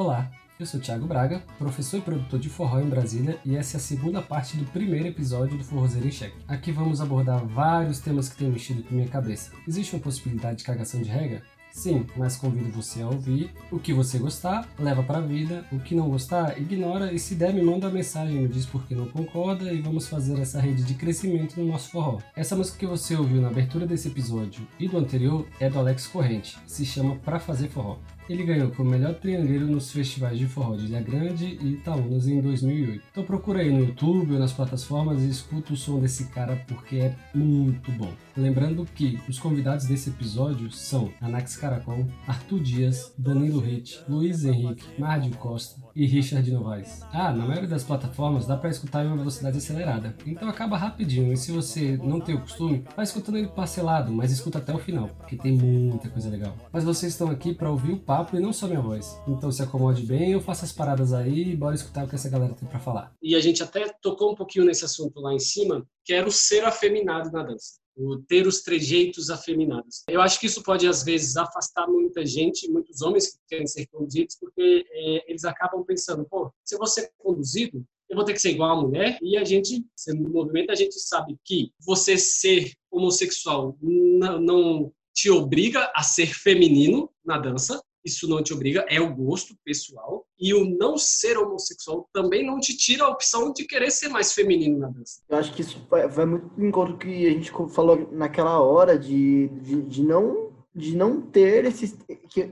Olá, eu sou Thiago Braga, professor e produtor de forró em Brasília, e essa é a segunda parte do primeiro episódio do Forrozeiro em Cheque. Aqui vamos abordar vários temas que têm mexido com minha cabeça. Existe uma possibilidade de cagação de regra? Sim, mas convido você a ouvir. O que você gostar, leva pra vida. O que não gostar, ignora. E se der, me manda mensagem, me diz por que não concorda. E vamos fazer essa rede de crescimento no nosso forró. Essa música que você ouviu na abertura desse episódio e do anterior é do Alex Corrente. Se chama Pra Fazer Forró. Ele ganhou como melhor triangueiro nos festivais de forró de Ilha Grande e Itaúnas em 2008. Então procura aí no YouTube ou nas plataformas e escuta o som desse cara porque é muito bom. Lembrando que os convidados desse episódio são Anax Caracol, Arthur Dias, Danilo Ritt, Luiz Henrique, Mardio Costa e Richard Novaes. Ah, na maioria das plataformas dá para escutar em uma velocidade acelerada, então acaba rapidinho e se você não tem o costume, vai escutando ele parcelado, mas escuta até o final, porque tem muita coisa legal. Mas vocês estão aqui para ouvir o papo e não só minha voz. Então se acomode bem, eu faço as paradas aí e bora escutar o que essa galera tem para falar. E a gente até tocou um pouquinho nesse assunto lá em cima, que era o ser afeminado na dança o ter os trejeitos afeminados. Eu acho que isso pode, às vezes, afastar muita gente, muitos homens que querem ser conduzidos, porque é, eles acabam pensando, pô, se eu vou ser conduzido, eu vou ter que ser igual a mulher, e a gente, sendo do movimento, a gente sabe que você ser homossexual não, não te obriga a ser feminino na dança, isso não te obriga, é o gosto pessoal. E o não ser homossexual também não te tira a opção de querer ser mais feminino na dança. Eu acho que isso vai, vai muito em encontro que a gente falou naquela hora de, de, de não de não ter esse,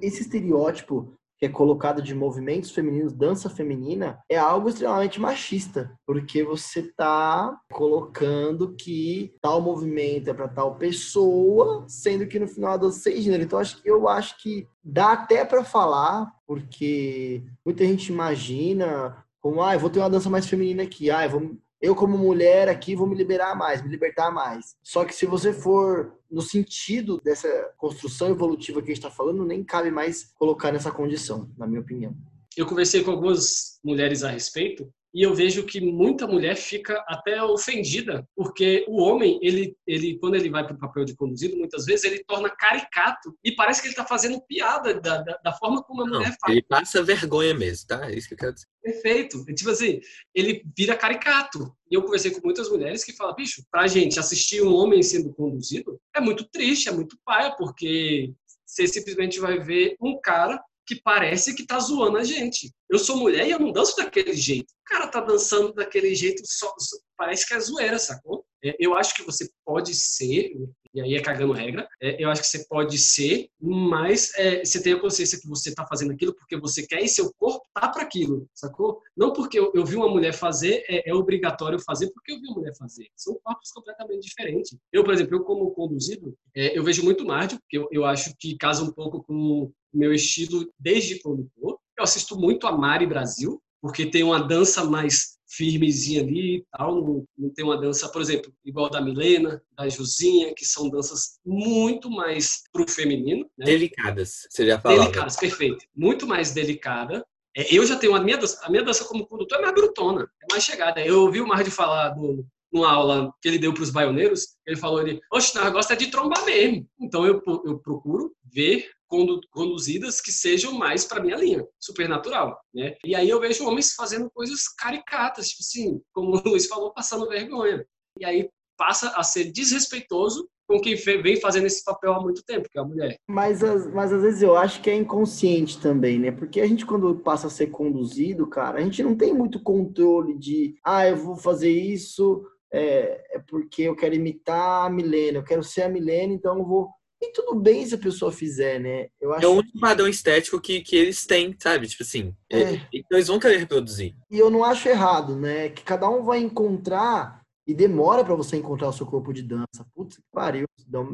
esse estereótipo que é colocado de movimentos femininos, dança feminina, é algo extremamente machista, porque você está colocando que tal movimento é para tal pessoa, sendo que no final a dança é gênero. Então acho que eu acho que dá até para falar, porque muita gente imagina como, ah, eu vou ter uma dança mais feminina aqui, ah, eu vou eu como mulher aqui vou me liberar mais, me libertar mais. Só que se você for no sentido dessa construção evolutiva que a gente está falando, nem cabe mais colocar nessa condição, na minha opinião. Eu conversei com algumas mulheres a respeito e eu vejo que muita mulher fica até ofendida, porque o homem, ele, ele quando ele vai para o papel de conduzido, muitas vezes ele torna caricato e parece que ele está fazendo piada da, da, da, forma como a Não, mulher faz. Ele passa vergonha mesmo, tá? É isso que eu quero dizer. Perfeito. Tipo assim, ele vira caricato. E eu conversei com muitas mulheres que falam, bicho, pra gente assistir um homem sendo conduzido é muito triste, é muito paia, porque você simplesmente vai ver um cara que parece que tá zoando a gente. Eu sou mulher e eu não danço daquele jeito. O cara tá dançando daquele jeito, só, só parece que é zoeira, sacou? É, eu acho que você pode ser, e aí é cagando regra, é, eu acho que você pode ser, mas é, você tem a consciência que você está fazendo aquilo porque você quer e seu corpo tá para aquilo, sacou? Não porque eu, eu, vi uma mulher fazer, é, é, obrigatório fazer porque eu vi uma mulher fazer. São corpos completamente diferentes. Eu, por exemplo, eu como conduzido, é, eu vejo muito Márcio, porque eu, eu acho que casa um pouco com o meu estilo desde condutor. Eu assisto muito a Mari Brasil, porque tem uma dança mais firmezinha ali e tal, não, não, tem uma dança, por exemplo, igual da Milena, da Josinha, que são danças muito mais pro feminino. Né? Delicadas, você já falou. Delicadas, perfeito. Muito mais delicada. É, eu já tenho a minha dança, a minha dança como condutor é mais brutona, é mais chegada. Eu ouvi o Mar falar do, numa aula que ele deu para os baioneiros, ele falou ele, oxe, nós gosta de trombar mesmo. Então eu, eu procuro ver conduzidas que sejam mais para minha linha, supernatural, né? E aí eu vejo homens fazendo coisas caricatas, tipo assim, como o Luiz falou, passando vergonha. E aí passa a ser desrespeitoso com quem vem fazendo esse papel há muito tempo, que é a mulher. Mas, mas às vezes eu acho que é inconsciente também, né? Porque a gente, quando passa a ser conduzido, cara, a gente não tem muito controle de, ah, eu vou fazer isso é, é porque eu quero imitar a Milena, eu quero ser a Milena, então eu vou e tudo bem se a pessoa fizer, né? Eu acho é o único padrão estético que, que eles têm, sabe? Tipo assim, é. é. então eles vão querer reproduzir. E eu não acho errado, né? Que cada um vai encontrar e demora para você encontrar o seu corpo de dança. Putz, que pariu.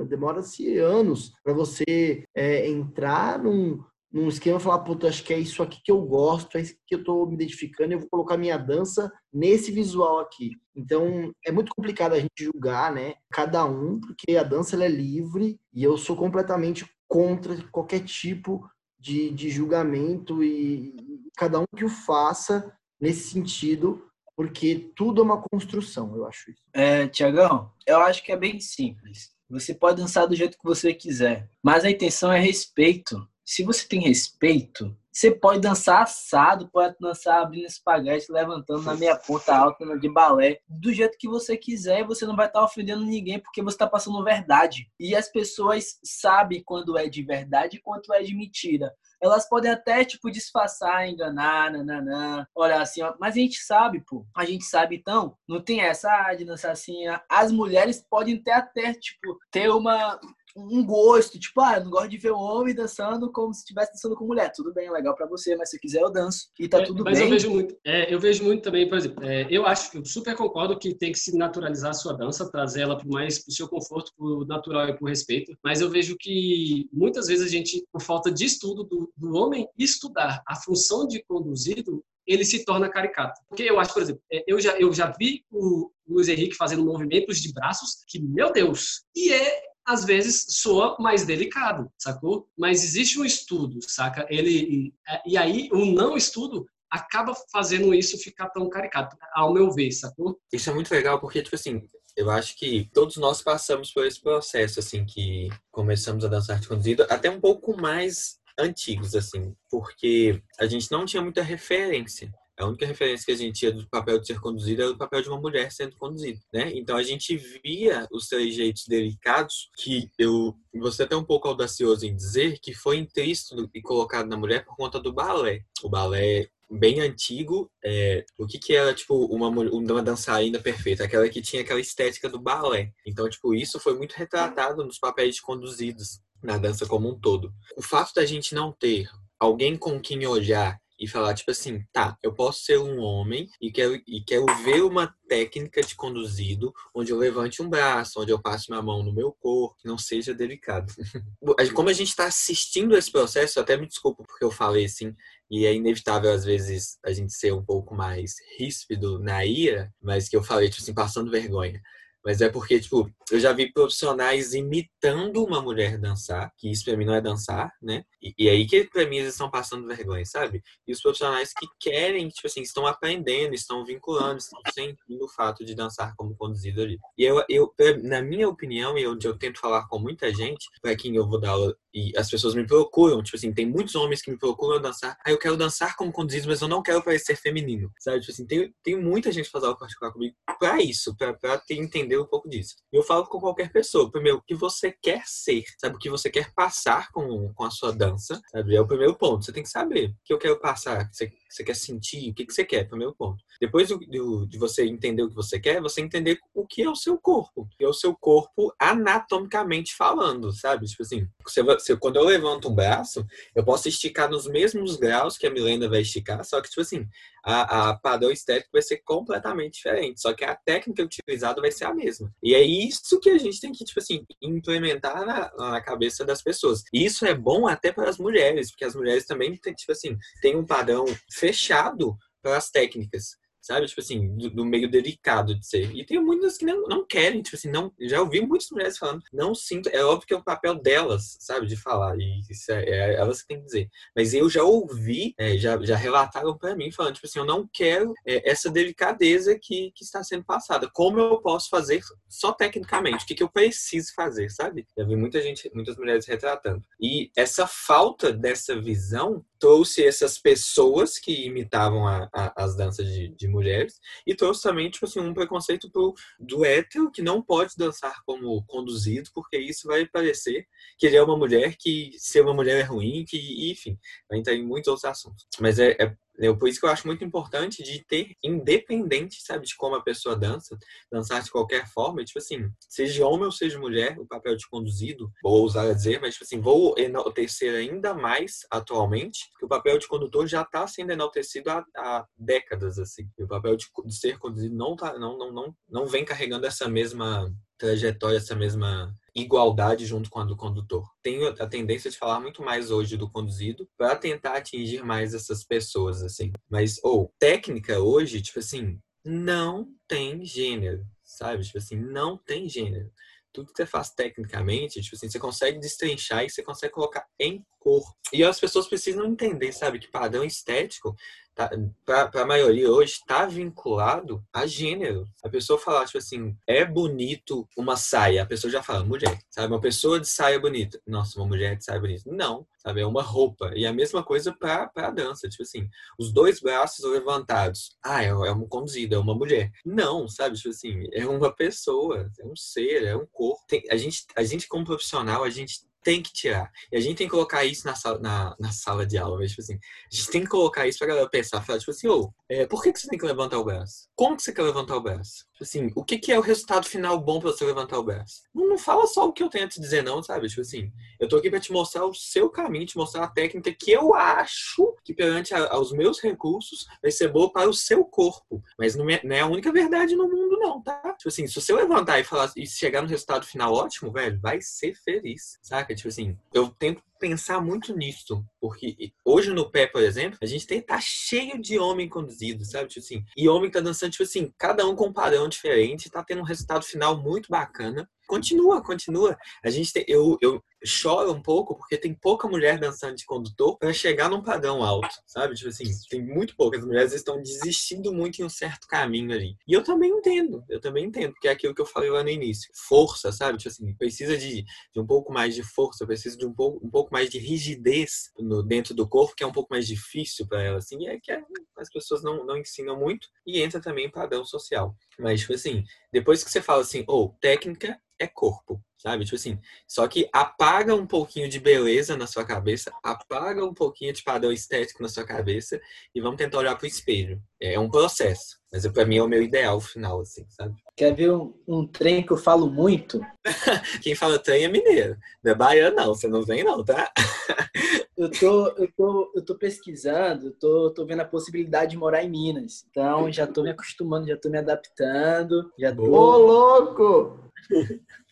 Demora-se anos para você é, entrar num, num esquema falar, puta, acho que é isso aqui que eu gosto, é isso que eu estou me identificando, eu vou colocar minha dança nesse visual aqui. Então, é muito complicado a gente julgar, né, cada um, porque a dança ela é livre e eu sou completamente contra qualquer tipo de, de julgamento e, e cada um que o faça nesse sentido, porque tudo é uma construção, eu acho isso. É, Tiagão, eu acho que é bem simples. Você pode dançar do jeito que você quiser, mas a intenção é respeito se você tem respeito, você pode dançar assado, pode dançar abrindo espaguete, levantando na meia ponta alta de balé, do jeito que você quiser, você não vai estar tá ofendendo ninguém porque você está passando verdade. E as pessoas sabem quando é de verdade e quando é de mentira. Elas podem até, tipo, disfarçar, enganar, nananã, olhar assim, ó. mas a gente sabe, pô. A gente sabe, então, não tem essa ah, de dançar assim. As mulheres podem até, tipo, ter uma, um gosto, tipo, ah, eu não gosto de ver um homem dançando como se estivesse dançando com mulher. Tudo bem, legal para você, mas se quiser eu danço e tá é, tudo mas bem. Mas eu vejo muito, é, eu vejo muito também, por exemplo, é, eu acho que eu super concordo que tem que se naturalizar a sua dança, trazer ela para mais pro seu conforto, pro natural e pro respeito. Mas eu vejo que muitas vezes a gente, por falta de estudo do, do homem estudar a função de conduzido, ele se torna caricato. Porque eu acho, por exemplo, é, eu já, eu já vi o Luiz Henrique fazendo movimentos de braços que, meu Deus, e é às vezes soa mais delicado, sacou? Mas existe um estudo, saca? Ele e, aí o não estudo acaba fazendo isso ficar tão caricato, ao meu ver, sacou? Isso é muito legal porque tipo assim, eu acho que todos nós passamos por esse processo assim que começamos a dançar de conduzido, até um pouco mais antigos assim, porque a gente não tinha muita referência. A única referência que a gente tinha do papel de ser conduzido era o papel de uma mulher sendo conduzida, né? Então a gente via os trejeitos delicados que eu você até um pouco audacioso em dizer que foi intrínseco e colocado na mulher por conta do balé. O balé bem antigo, é, o que que era, tipo, uma, uma dançarina perfeita? Aquela que tinha aquela estética do balé. Então, tipo, isso foi muito retratado nos papéis conduzidos na dança como um todo. O fato da gente não ter alguém com quem olhar e falar, tipo assim, tá, eu posso ser um homem e quero, e quero ver uma técnica de conduzido onde eu levante um braço, onde eu passe uma mão no meu corpo, que não seja delicado. Como a gente está assistindo esse processo, até me desculpo porque eu falei assim, e é inevitável às vezes a gente ser um pouco mais ríspido na ira, mas que eu falei, tipo assim, passando vergonha. Mas é porque, tipo, eu já vi profissionais imitando uma mulher dançar, que isso pra mim não é dançar, né? E, e aí que pra mim eles estão passando vergonha, sabe? E os profissionais que querem, tipo assim, estão aprendendo, estão vinculando, estão sentindo o fato de dançar como conduzido ali. E eu, eu na minha opinião, e onde eu tento falar com muita gente, para quem eu vou dar aula, e as pessoas me procuram, tipo assim, tem muitos homens que me procuram dançar, ah, eu quero dançar como conduzido, mas eu não quero parecer feminino, sabe? Tipo assim, tem, tem muita gente fazendo aula particular comigo pra isso, pra, pra ter, entender um pouco disso. Eu falo com qualquer pessoa, primeiro, o que você quer ser, sabe? O que você quer passar com, com a sua dança, sabe? É o primeiro ponto. Você tem que saber o que eu quero passar, você, você quer sentir, o que, que você quer, primeiro ponto. Depois do, de você entender o que você quer, você entender o que é o seu corpo, que é o seu corpo anatomicamente falando, sabe? Tipo assim, você, você, quando eu levanto um braço, eu posso esticar nos mesmos graus que a Milena vai esticar, só que, tipo assim, a, a padrão estético vai ser completamente diferente, só que a técnica utilizada vai ser a mesma. E é isso que a gente tem que, tipo assim, implementar na, na cabeça das pessoas. E isso é bom até para as mulheres, porque as mulheres também, tipo assim, têm um padrão fechado para as técnicas sabe? Tipo assim, do, do, meio delicado de ser. E tem muitas que não, não querem, tipo assim, não. Já ouvi muitas mulheres falando, não sinto. É óbvio que é o papel delas, sabe? De falar. E isso é, é elas que têm que dizer. Mas eu já ouvi, é, já, já relataram para mim, falando, tipo assim, eu não quero é, essa delicadeza que, que está sendo passada. Como eu posso fazer só tecnicamente? O que, que eu preciso fazer, sabe? Já vi muita gente, muitas mulheres retratando. E essa falta dessa visão trouxe essas pessoas que imitavam a, a, as danças de, de, mulheres e trouxe também tipo assim, um preconceito pro, do hétero que não pode dançar como conduzido, porque isso vai parecer que ele é uma mulher, que ser uma mulher é ruim, que, enfim, vai entrar em muitos outros assuntos. Mas é, é é por isso que eu acho muito importante de ter independente, sabe, de como a pessoa dança, dançar de qualquer forma, tipo assim, seja homem ou seja mulher, o papel de conduzido, vou ousar dizer, mas tipo assim, vou enaltecer ainda mais atualmente, que o papel de condutor já está sendo enaltecido há, há, décadas, assim. E o papel de, de ser conduzido não, tá, não, não, não, não vem carregando essa mesma trajetória, essa mesma igualdade junto com a do condutor. Tenho a tendência de falar muito mais hoje do conduzido para tentar atingir mais essas pessoas, assim. Mas, ou, técnica hoje, tipo assim, não tem gênero, sabe? Tipo assim, não tem gênero. Tudo que você faz tecnicamente, tipo assim, você consegue destrinchar e você consegue colocar em cor. E as pessoas precisam entender, sabe, que padrão estético tá, para a maioria hoje, está vinculado a gênero. A pessoa falar, tipo assim, é bonito uma saia, a pessoa já fala, mulher, sabe? Uma pessoa de saia bonita. Nossa, uma mulher de saia bonita. Não, sabe? É uma roupa. E a mesma coisa para a dança. Tipo assim, os dois braços levantados. Ah, é, é uma conduzida, é uma mulher. Não, sabe? Tipo assim, é uma pessoa, é um ser, é um corpo. Tem, a, gente, a gente, como profissional, a gente tem que tirar. E a gente tem que colocar isso na sala, na, na sala de aula, tipo assim, a gente tem que colocar isso pra galera pensar, falar, tipo assim, ô, é, por que, que você tem que levantar o braço? Como que você quer levantar o braço? Tipo assim, o que, que é o resultado final bom pra você levantar o braço? Não, não fala só o que eu tenho a te dizer, não, sabe? Tipo assim, eu tô aqui pra te mostrar o seu caminho, te mostrar a técnica que eu acho que perante a, aos meus recursos vai ser boa para o seu corpo. Mas não é, não é a única verdade no mundo, não, tá? Tipo assim, se você levantar e falar e chegar no resultado final ótimo, velho, vai ser feliz, saca? Tipo assim, eu tento pensar muito nisso, porque hoje no pé, por exemplo, a gente tem tá cheio de homem conduzido, sabe? Tipo assim, e homem tá dançando, tipo assim, cada um com um padrão diferente, tá tendo um resultado final muito bacana. Continua, continua. A gente tem, eu, eu choro um pouco porque tem pouca mulher dançando de condutor para chegar num padrão alto, sabe? Tipo assim, tem muito poucas mulheres estão desistindo muito em um certo caminho ali. E eu também entendo, eu também entendo, porque é aquilo que eu falei lá no início. Força, sabe? Tipo assim, precisa de, de um pouco mais de força, precisa de um pouco, um pouco mais de rigidez no, dentro do corpo, que é um pouco mais difícil para ela, assim, é que é, as pessoas não, não ensinam muito e entra também padrão social. Mas, tipo assim, depois que você fala assim, ou oh, técnica é corpo, sabe? Tipo assim, só que apaga um pouquinho de beleza na sua cabeça, apaga um pouquinho de padrão estético na sua cabeça e vamos tentar olhar pro espelho. É um processo, mas para mim é o meu ideal final, assim, sabe? Quer ver um, um trem que eu falo muito? Quem fala trem é mineiro, não é baiano não, você não vem não, tá? eu tô, eu tô, eu tô pesquisando, eu tô, tô vendo a possibilidade de morar em Minas. Então já tô me acostumando, já tô me adaptando, já tô... Ô, louco!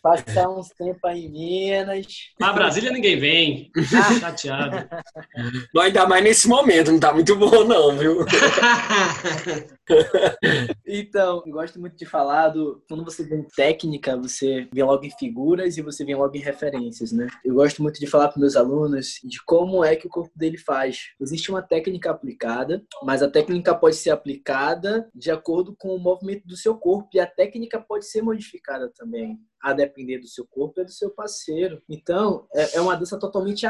Passar uns tempos aí em Minas. Pra Brasília ninguém vem. Ah. Chateado. Não, ainda mais nesse momento, não tá muito bom, não, viu? então, eu gosto muito de falar do. Quando você vê em técnica, você vê logo em figuras e você vê logo em referências, né? Eu gosto muito de falar para meus alunos de como é que o corpo dele faz. Existe uma técnica aplicada, mas a técnica pode ser aplicada de acordo com o movimento do seu corpo e a técnica pode ser modificada também a depender do seu corpo e do seu parceiro. Então, é, é uma dança totalmente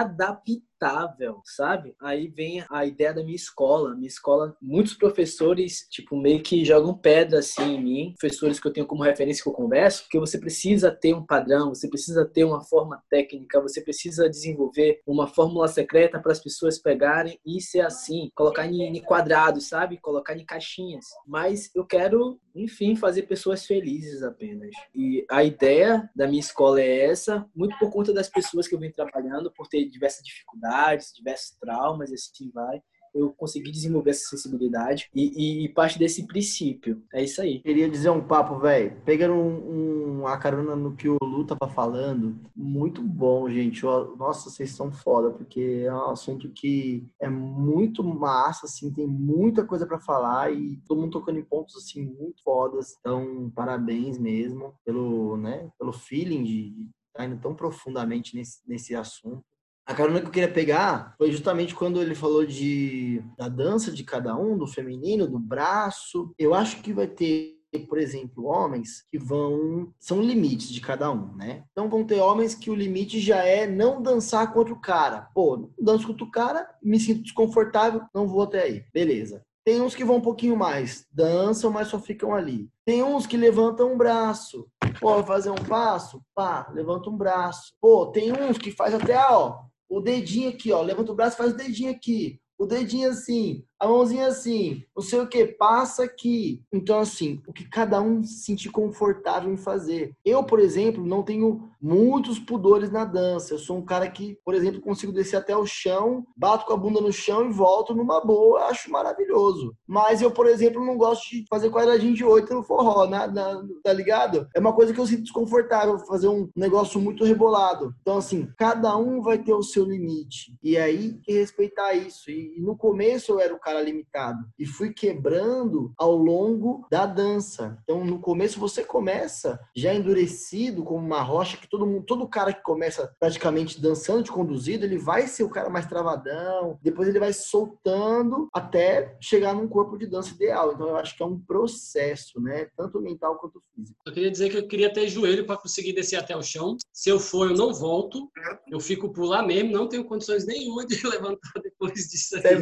sabe? Aí vem a ideia da minha escola. Minha escola, muitos professores, tipo, meio que jogam pedra assim em mim, professores que eu tenho como referência que eu converso, porque você precisa ter um padrão, você precisa ter uma forma técnica, você precisa desenvolver uma fórmula secreta para as pessoas pegarem e ser assim, colocar em, em quadrados, sabe? Colocar em caixinhas. Mas eu quero, enfim, fazer pessoas felizes apenas. E a ideia da minha escola é essa, muito por conta das pessoas que eu venho trabalhando, por ter diversas dificuldades, diversos traumas, assim vai eu consegui desenvolver essa sensibilidade e, e, parte desse princípio. É isso aí. Queria dizer um papo, velho. Pegando um, um, a carona no que o Lu tava falando, muito bom, gente. Nossa, vocês são foda, porque é um assunto que é muito massa, assim, tem muita coisa para falar e todo mundo tocando em pontos, assim, muito fodas. Então, parabéns mesmo pelo, né, pelo feeling de estar tá tão profundamente nesse, nesse assunto. A carona que eu queria pegar foi justamente quando ele falou de da dança de cada um, do feminino, do braço. Eu acho que vai ter por exemplo, homens que vão. São limites de cada um, né? Então vão ter homens que o limite já é não dançar contra o cara. Pô, danço contra o cara, me sinto desconfortável, não vou até aí. Beleza. Tem uns que vão um pouquinho mais, dançam, mas só ficam ali. Tem uns que levantam um braço. Pô, fazer um passo? Pá, levanta um braço. Pô, tem uns que faz até, ó, o dedinho aqui, ó, levanta o braço, faz o dedinho aqui, o dedinho assim, a mãozinha assim, não sei o que, passa aqui. Então, assim, o que cada um se sentir confortável em fazer. Eu, por exemplo, não tenho muitos pudores na dança. Eu sou um cara que, por exemplo, consigo descer até o chão, bato com a bunda no chão e volto numa boa, acho maravilhoso. Mas eu, por exemplo, não gosto de fazer quadradinho de oito no forró, na, na, tá ligado? É uma coisa que eu sinto desconfortável, fazer um negócio muito rebolado. Então, assim, cada um vai ter o seu limite. E aí, que respeitar isso. E, e no começo eu era o cara paralimitado e fui quebrando ao longo da dança. Então, no começo você começa já endurecido como uma rocha que todo mundo, todo cara que começa praticamente dançando de conduzido, ele vai ser o cara mais travadão, depois ele vai soltando até chegar num corpo de dança ideal. Então, eu acho que é um processo, né? Tanto mental quanto físico. Eu queria dizer que eu queria ter joelho para conseguir descer até o chão. Se eu for, eu não volto. Eu fico por lá mesmo, não tenho condições nenhuma de levantar depois disso. Isso é,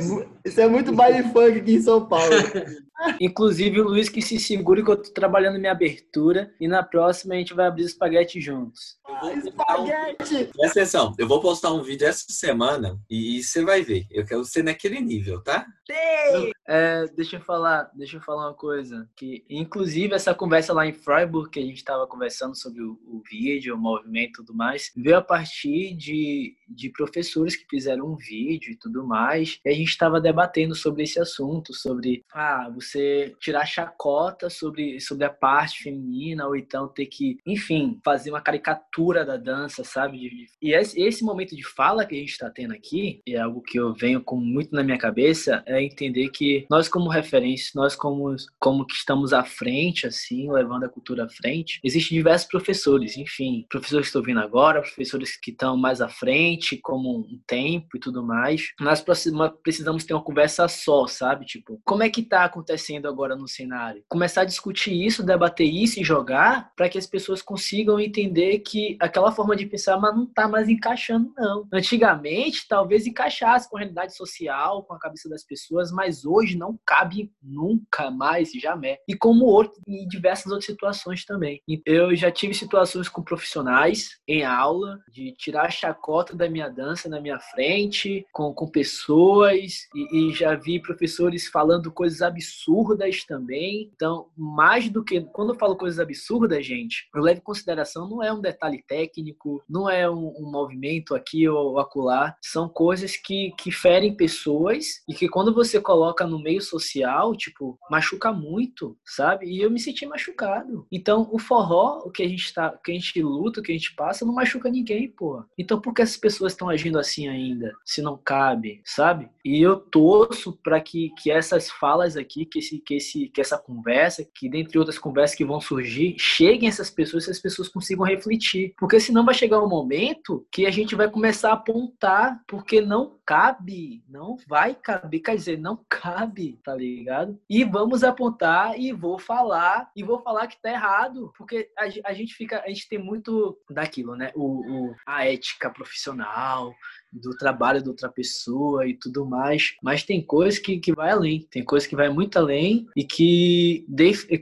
isso é muito baile funk aqui em São Paulo. Inclusive o Luiz que se segure que eu tô trabalhando minha abertura e na próxima a gente vai abrir espaguete juntos. Espaguete! Presta atenção, eu vou postar um vídeo essa semana e você vai ver. Eu quero ser naquele nível, tá? É, deixa eu falar, deixa eu falar uma coisa. Que, inclusive, essa conversa lá em Freiburg, que a gente estava conversando sobre o, o, vídeo, o movimento e tudo mais, veio a partir de, de professores que fizeram um vídeo e tudo mais. E a gente estava debatendo sobre esse assunto, sobre ah, você tirar chacota sobre, sobre a parte feminina, ou então ter que, enfim, fazer uma caricatura da dança, sabe? E esse, momento de fala que a gente está tendo aqui, é algo que eu venho com muito na minha cabeça, é entender que nós como referência, nós como como que estamos à frente assim, levando a cultura à frente, existem diversos professores, enfim, professores que estão vindo agora, professores que estão mais à frente, como um tempo e tudo mais. Nós precisamos ter uma conversa só, sabe? Tipo, como é que tá acontecendo agora no cenário? Começar a discutir isso, debater isso e jogar para que as pessoas consigam entender que aquela forma de pensar mas não tá mais encaixando não. Antigamente, talvez encaixasse com a realidade social, com a cabeça das pessoas mas hoje não cabe nunca mais, jamais. E como outro, em diversas outras situações também. Eu já tive situações com profissionais em aula, de tirar a chacota da minha dança na minha frente, com, com pessoas, e, e já vi professores falando coisas absurdas também. Então, mais do que. Quando eu falo coisas absurdas, gente, eu levo em consideração, não é um detalhe técnico, não é um, um movimento aqui ou acolá, são coisas que, que ferem pessoas e que quando você coloca no meio social, tipo, machuca muito, sabe? E eu me senti machucado. Então, o forró, o que a gente tá, que a gente luta, o que a gente passa, não machuca ninguém, pô. Então, por que essas pessoas estão agindo assim ainda? Se não cabe, sabe? E eu torço para que, que essas falas aqui, que esse que esse que essa conversa, que dentre outras conversas que vão surgir, cheguem essas pessoas, e as pessoas consigam refletir. Porque senão vai chegar um momento que a gente vai começar a apontar porque não cabe, não vai caber, quer dizer, não cabe, tá ligado? E vamos apontar e vou falar, e vou falar que tá errado, porque a, a gente fica, a gente tem muito daquilo, né? O, o, a ética profissional, do trabalho de outra pessoa e tudo mais, mas tem coisas que, que vai além, tem coisas que vai muito além e que,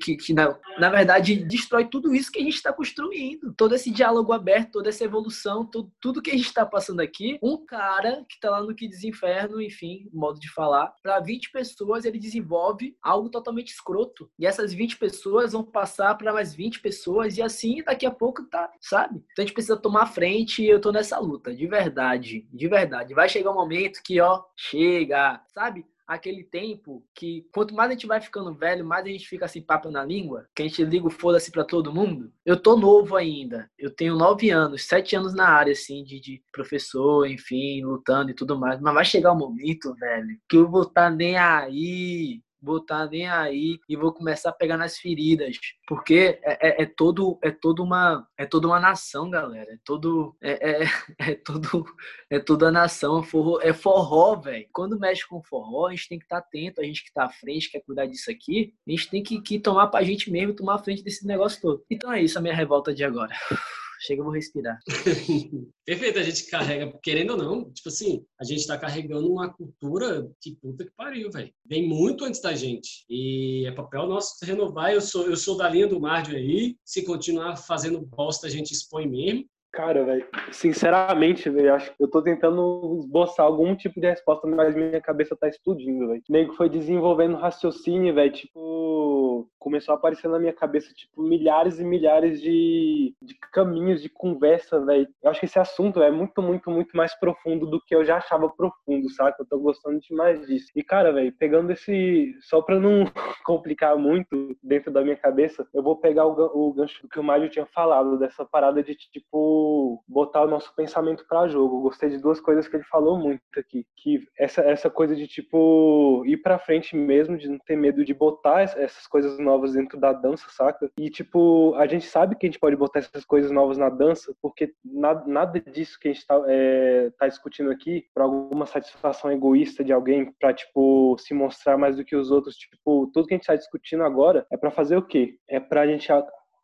que, que na, na verdade destrói tudo isso que a gente está construindo, todo esse diálogo aberto, toda essa evolução, tudo, tudo que a gente está passando aqui, um cara que está lá no que desinferno, enfim, modo de falar, para 20 pessoas ele desenvolve algo totalmente escroto. E essas 20 pessoas vão passar para mais 20 pessoas e assim daqui a pouco tá, sabe? Então a gente precisa tomar frente e eu tô nessa luta, de verdade de verdade. Vai chegar um momento que, ó, chega, sabe? Aquele tempo que quanto mais a gente vai ficando velho, mais a gente fica assim, papo na língua, que a gente liga o foda-se pra todo mundo. Eu tô novo ainda. Eu tenho nove anos, sete anos na área, assim, de, de professor, enfim, lutando e tudo mais. Mas vai chegar um momento, velho, que eu vou estar tá nem aí vou estar tá nem aí e vou começar a pegar nas feridas, porque é, é, é, todo é toda uma é toda uma nação, galera, é todo é, é, é todo é toda a nação, forró, é forró, velho. Quando mexe com forró, a gente tem que estar tá atento, a gente que está à frente, quer cuidar disso aqui, a gente tem que, que tomar pra gente mesmo, tomar a frente desse negócio todo. Então é isso a minha revolta de agora. Chega, eu vou respirar. Perfeito, a gente carrega, querendo ou não, tipo assim, a gente tá carregando uma cultura que puta que pariu, velho. Vem muito antes da gente. E é papel nosso renovar. Eu sou, eu sou da linha do Mardio aí. Se continuar fazendo bosta, a gente expõe mesmo. Cara, velho, sinceramente, velho, acho que eu tô tentando esboçar algum tipo de resposta, mas minha cabeça tá explodindo, velho. Nego foi desenvolvendo raciocínio, velho, tipo, começou a aparecer na minha cabeça, tipo, milhares e milhares de, de caminhos de conversa, velho. Eu acho que esse assunto é muito, muito, muito mais profundo do que eu já achava profundo, sabe? Eu tô gostando demais disso. E, cara, velho, pegando esse. Só pra não complicar muito dentro da minha cabeça, eu vou pegar o, o gancho do que o Mário tinha falado, dessa parada de, tipo, botar o nosso pensamento para jogo. Eu gostei de duas coisas que ele falou muito aqui. Que essa, essa coisa de, tipo, ir pra frente mesmo, de não ter medo de botar essas coisas novas dentro da dança, saca? E, tipo, a gente sabe que a gente pode botar essas coisas novas na dança, porque nada, nada disso que a gente tá, é, tá discutindo aqui, por alguma satisfação egoísta de alguém, pra, tipo, se mostrar mais do que os outros, tipo, tudo que a gente tá discutindo agora é para fazer o quê? É pra gente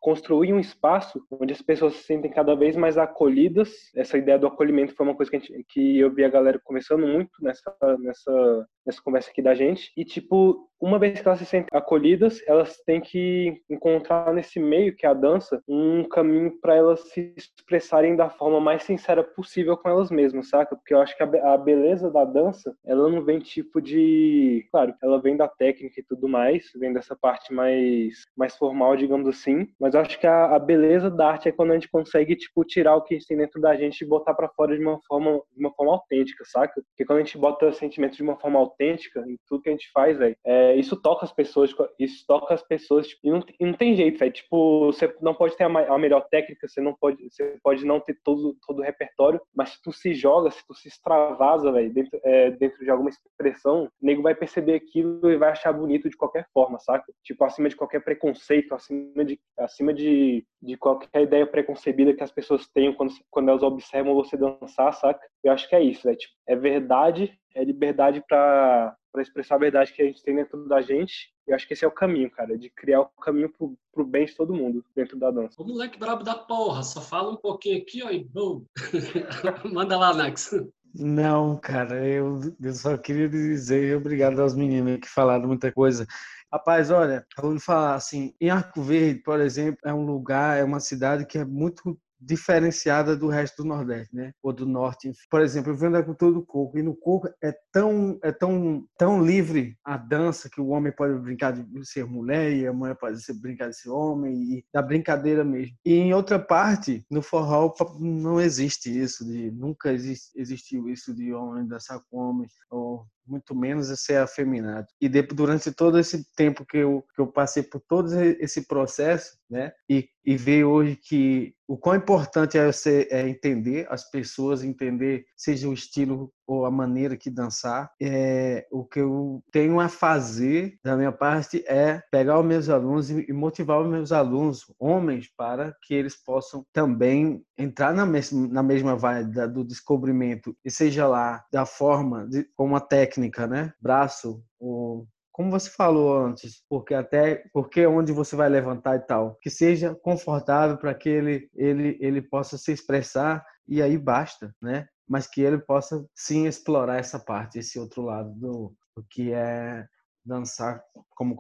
construir um espaço onde as pessoas se sentem cada vez mais acolhidas. Essa ideia do acolhimento foi uma coisa que, gente, que eu vi a galera conversando muito nessa, nessa, nessa conversa aqui da gente. E, tipo, uma vez que elas se sentem acolhidas, elas têm que encontrar nesse meio, que é a dança, um caminho para elas se expressarem da forma mais sincera possível com elas mesmas, saca? Porque eu acho que a beleza da dança, ela não vem tipo de. Claro, ela vem da técnica e tudo mais, vem dessa parte mais, mais formal, digamos assim, mas eu acho que a, a beleza da arte é quando a gente consegue, tipo, tirar o que tem dentro da gente e botar para fora de uma forma, de uma forma autêntica, saca? Porque quando a gente bota sentimentos de uma forma autêntica em tudo que a gente faz, velho, é, isso toca as pessoas, isso toca as pessoas, tipo, e, não, e não tem jeito, velho. Tipo, você não pode ter a, a, melhor técnica, você não pode, você pode não ter todo, todo o repertório, mas se tu se joga, se tu se extravasa, velho, dentro, é, dentro de alguma expressão, o nego vai perceber aquilo e vai achar bonito de qualquer forma, saca? Tipo, acima de qualquer preconceito, acima de, acima de, de qualquer ideia preconcebida que as pessoas tenham quando, quando elas observam você dançar, saca? Eu acho que é isso, é, tipo, é verdade, é liberdade para para expressar a verdade que a gente tem dentro da gente. Eu acho que esse é o caminho, cara, de criar o caminho pro, pro bem de todo mundo dentro da dança. O moleque brabo da porra, só fala um pouquinho aqui, ó, e boom. Manda lá, Max. Não, cara, eu, eu só queria dizer obrigado aos meninos que falaram muita coisa. Rapaz, olha, eu vou falar assim, em Arco Verde, por exemplo, é um lugar, é uma cidade que é muito diferenciada do resto do Nordeste, né? Ou do Norte. Por exemplo, eu venho da cultura do coco e no coco é tão é tão tão livre a dança que o homem pode brincar de ser mulher e a mulher pode ser brincar de ser homem e da brincadeira mesmo. E em outra parte, no forró não existe isso de nunca existiu isso de homem dançar com homem ou muito menos ser afeminado. E de, durante todo esse tempo que eu, que eu passei por todo esse processo, né, e, e ver hoje que o quão importante é você é entender as pessoas, entender seja o estilo ou a maneira que dançar. É, o que eu tenho a fazer da minha parte é pegar os meus alunos e motivar os meus alunos, homens, para que eles possam também entrar na mesma, na mesma vibe do descobrimento, e seja lá da forma, de, com uma técnica, né? Braço, ou como você falou antes, porque até porque onde você vai levantar e tal, que seja confortável para que ele, ele ele possa se expressar e aí basta, né? Mas que ele possa sim explorar essa parte, esse outro lado do, do que é dançar como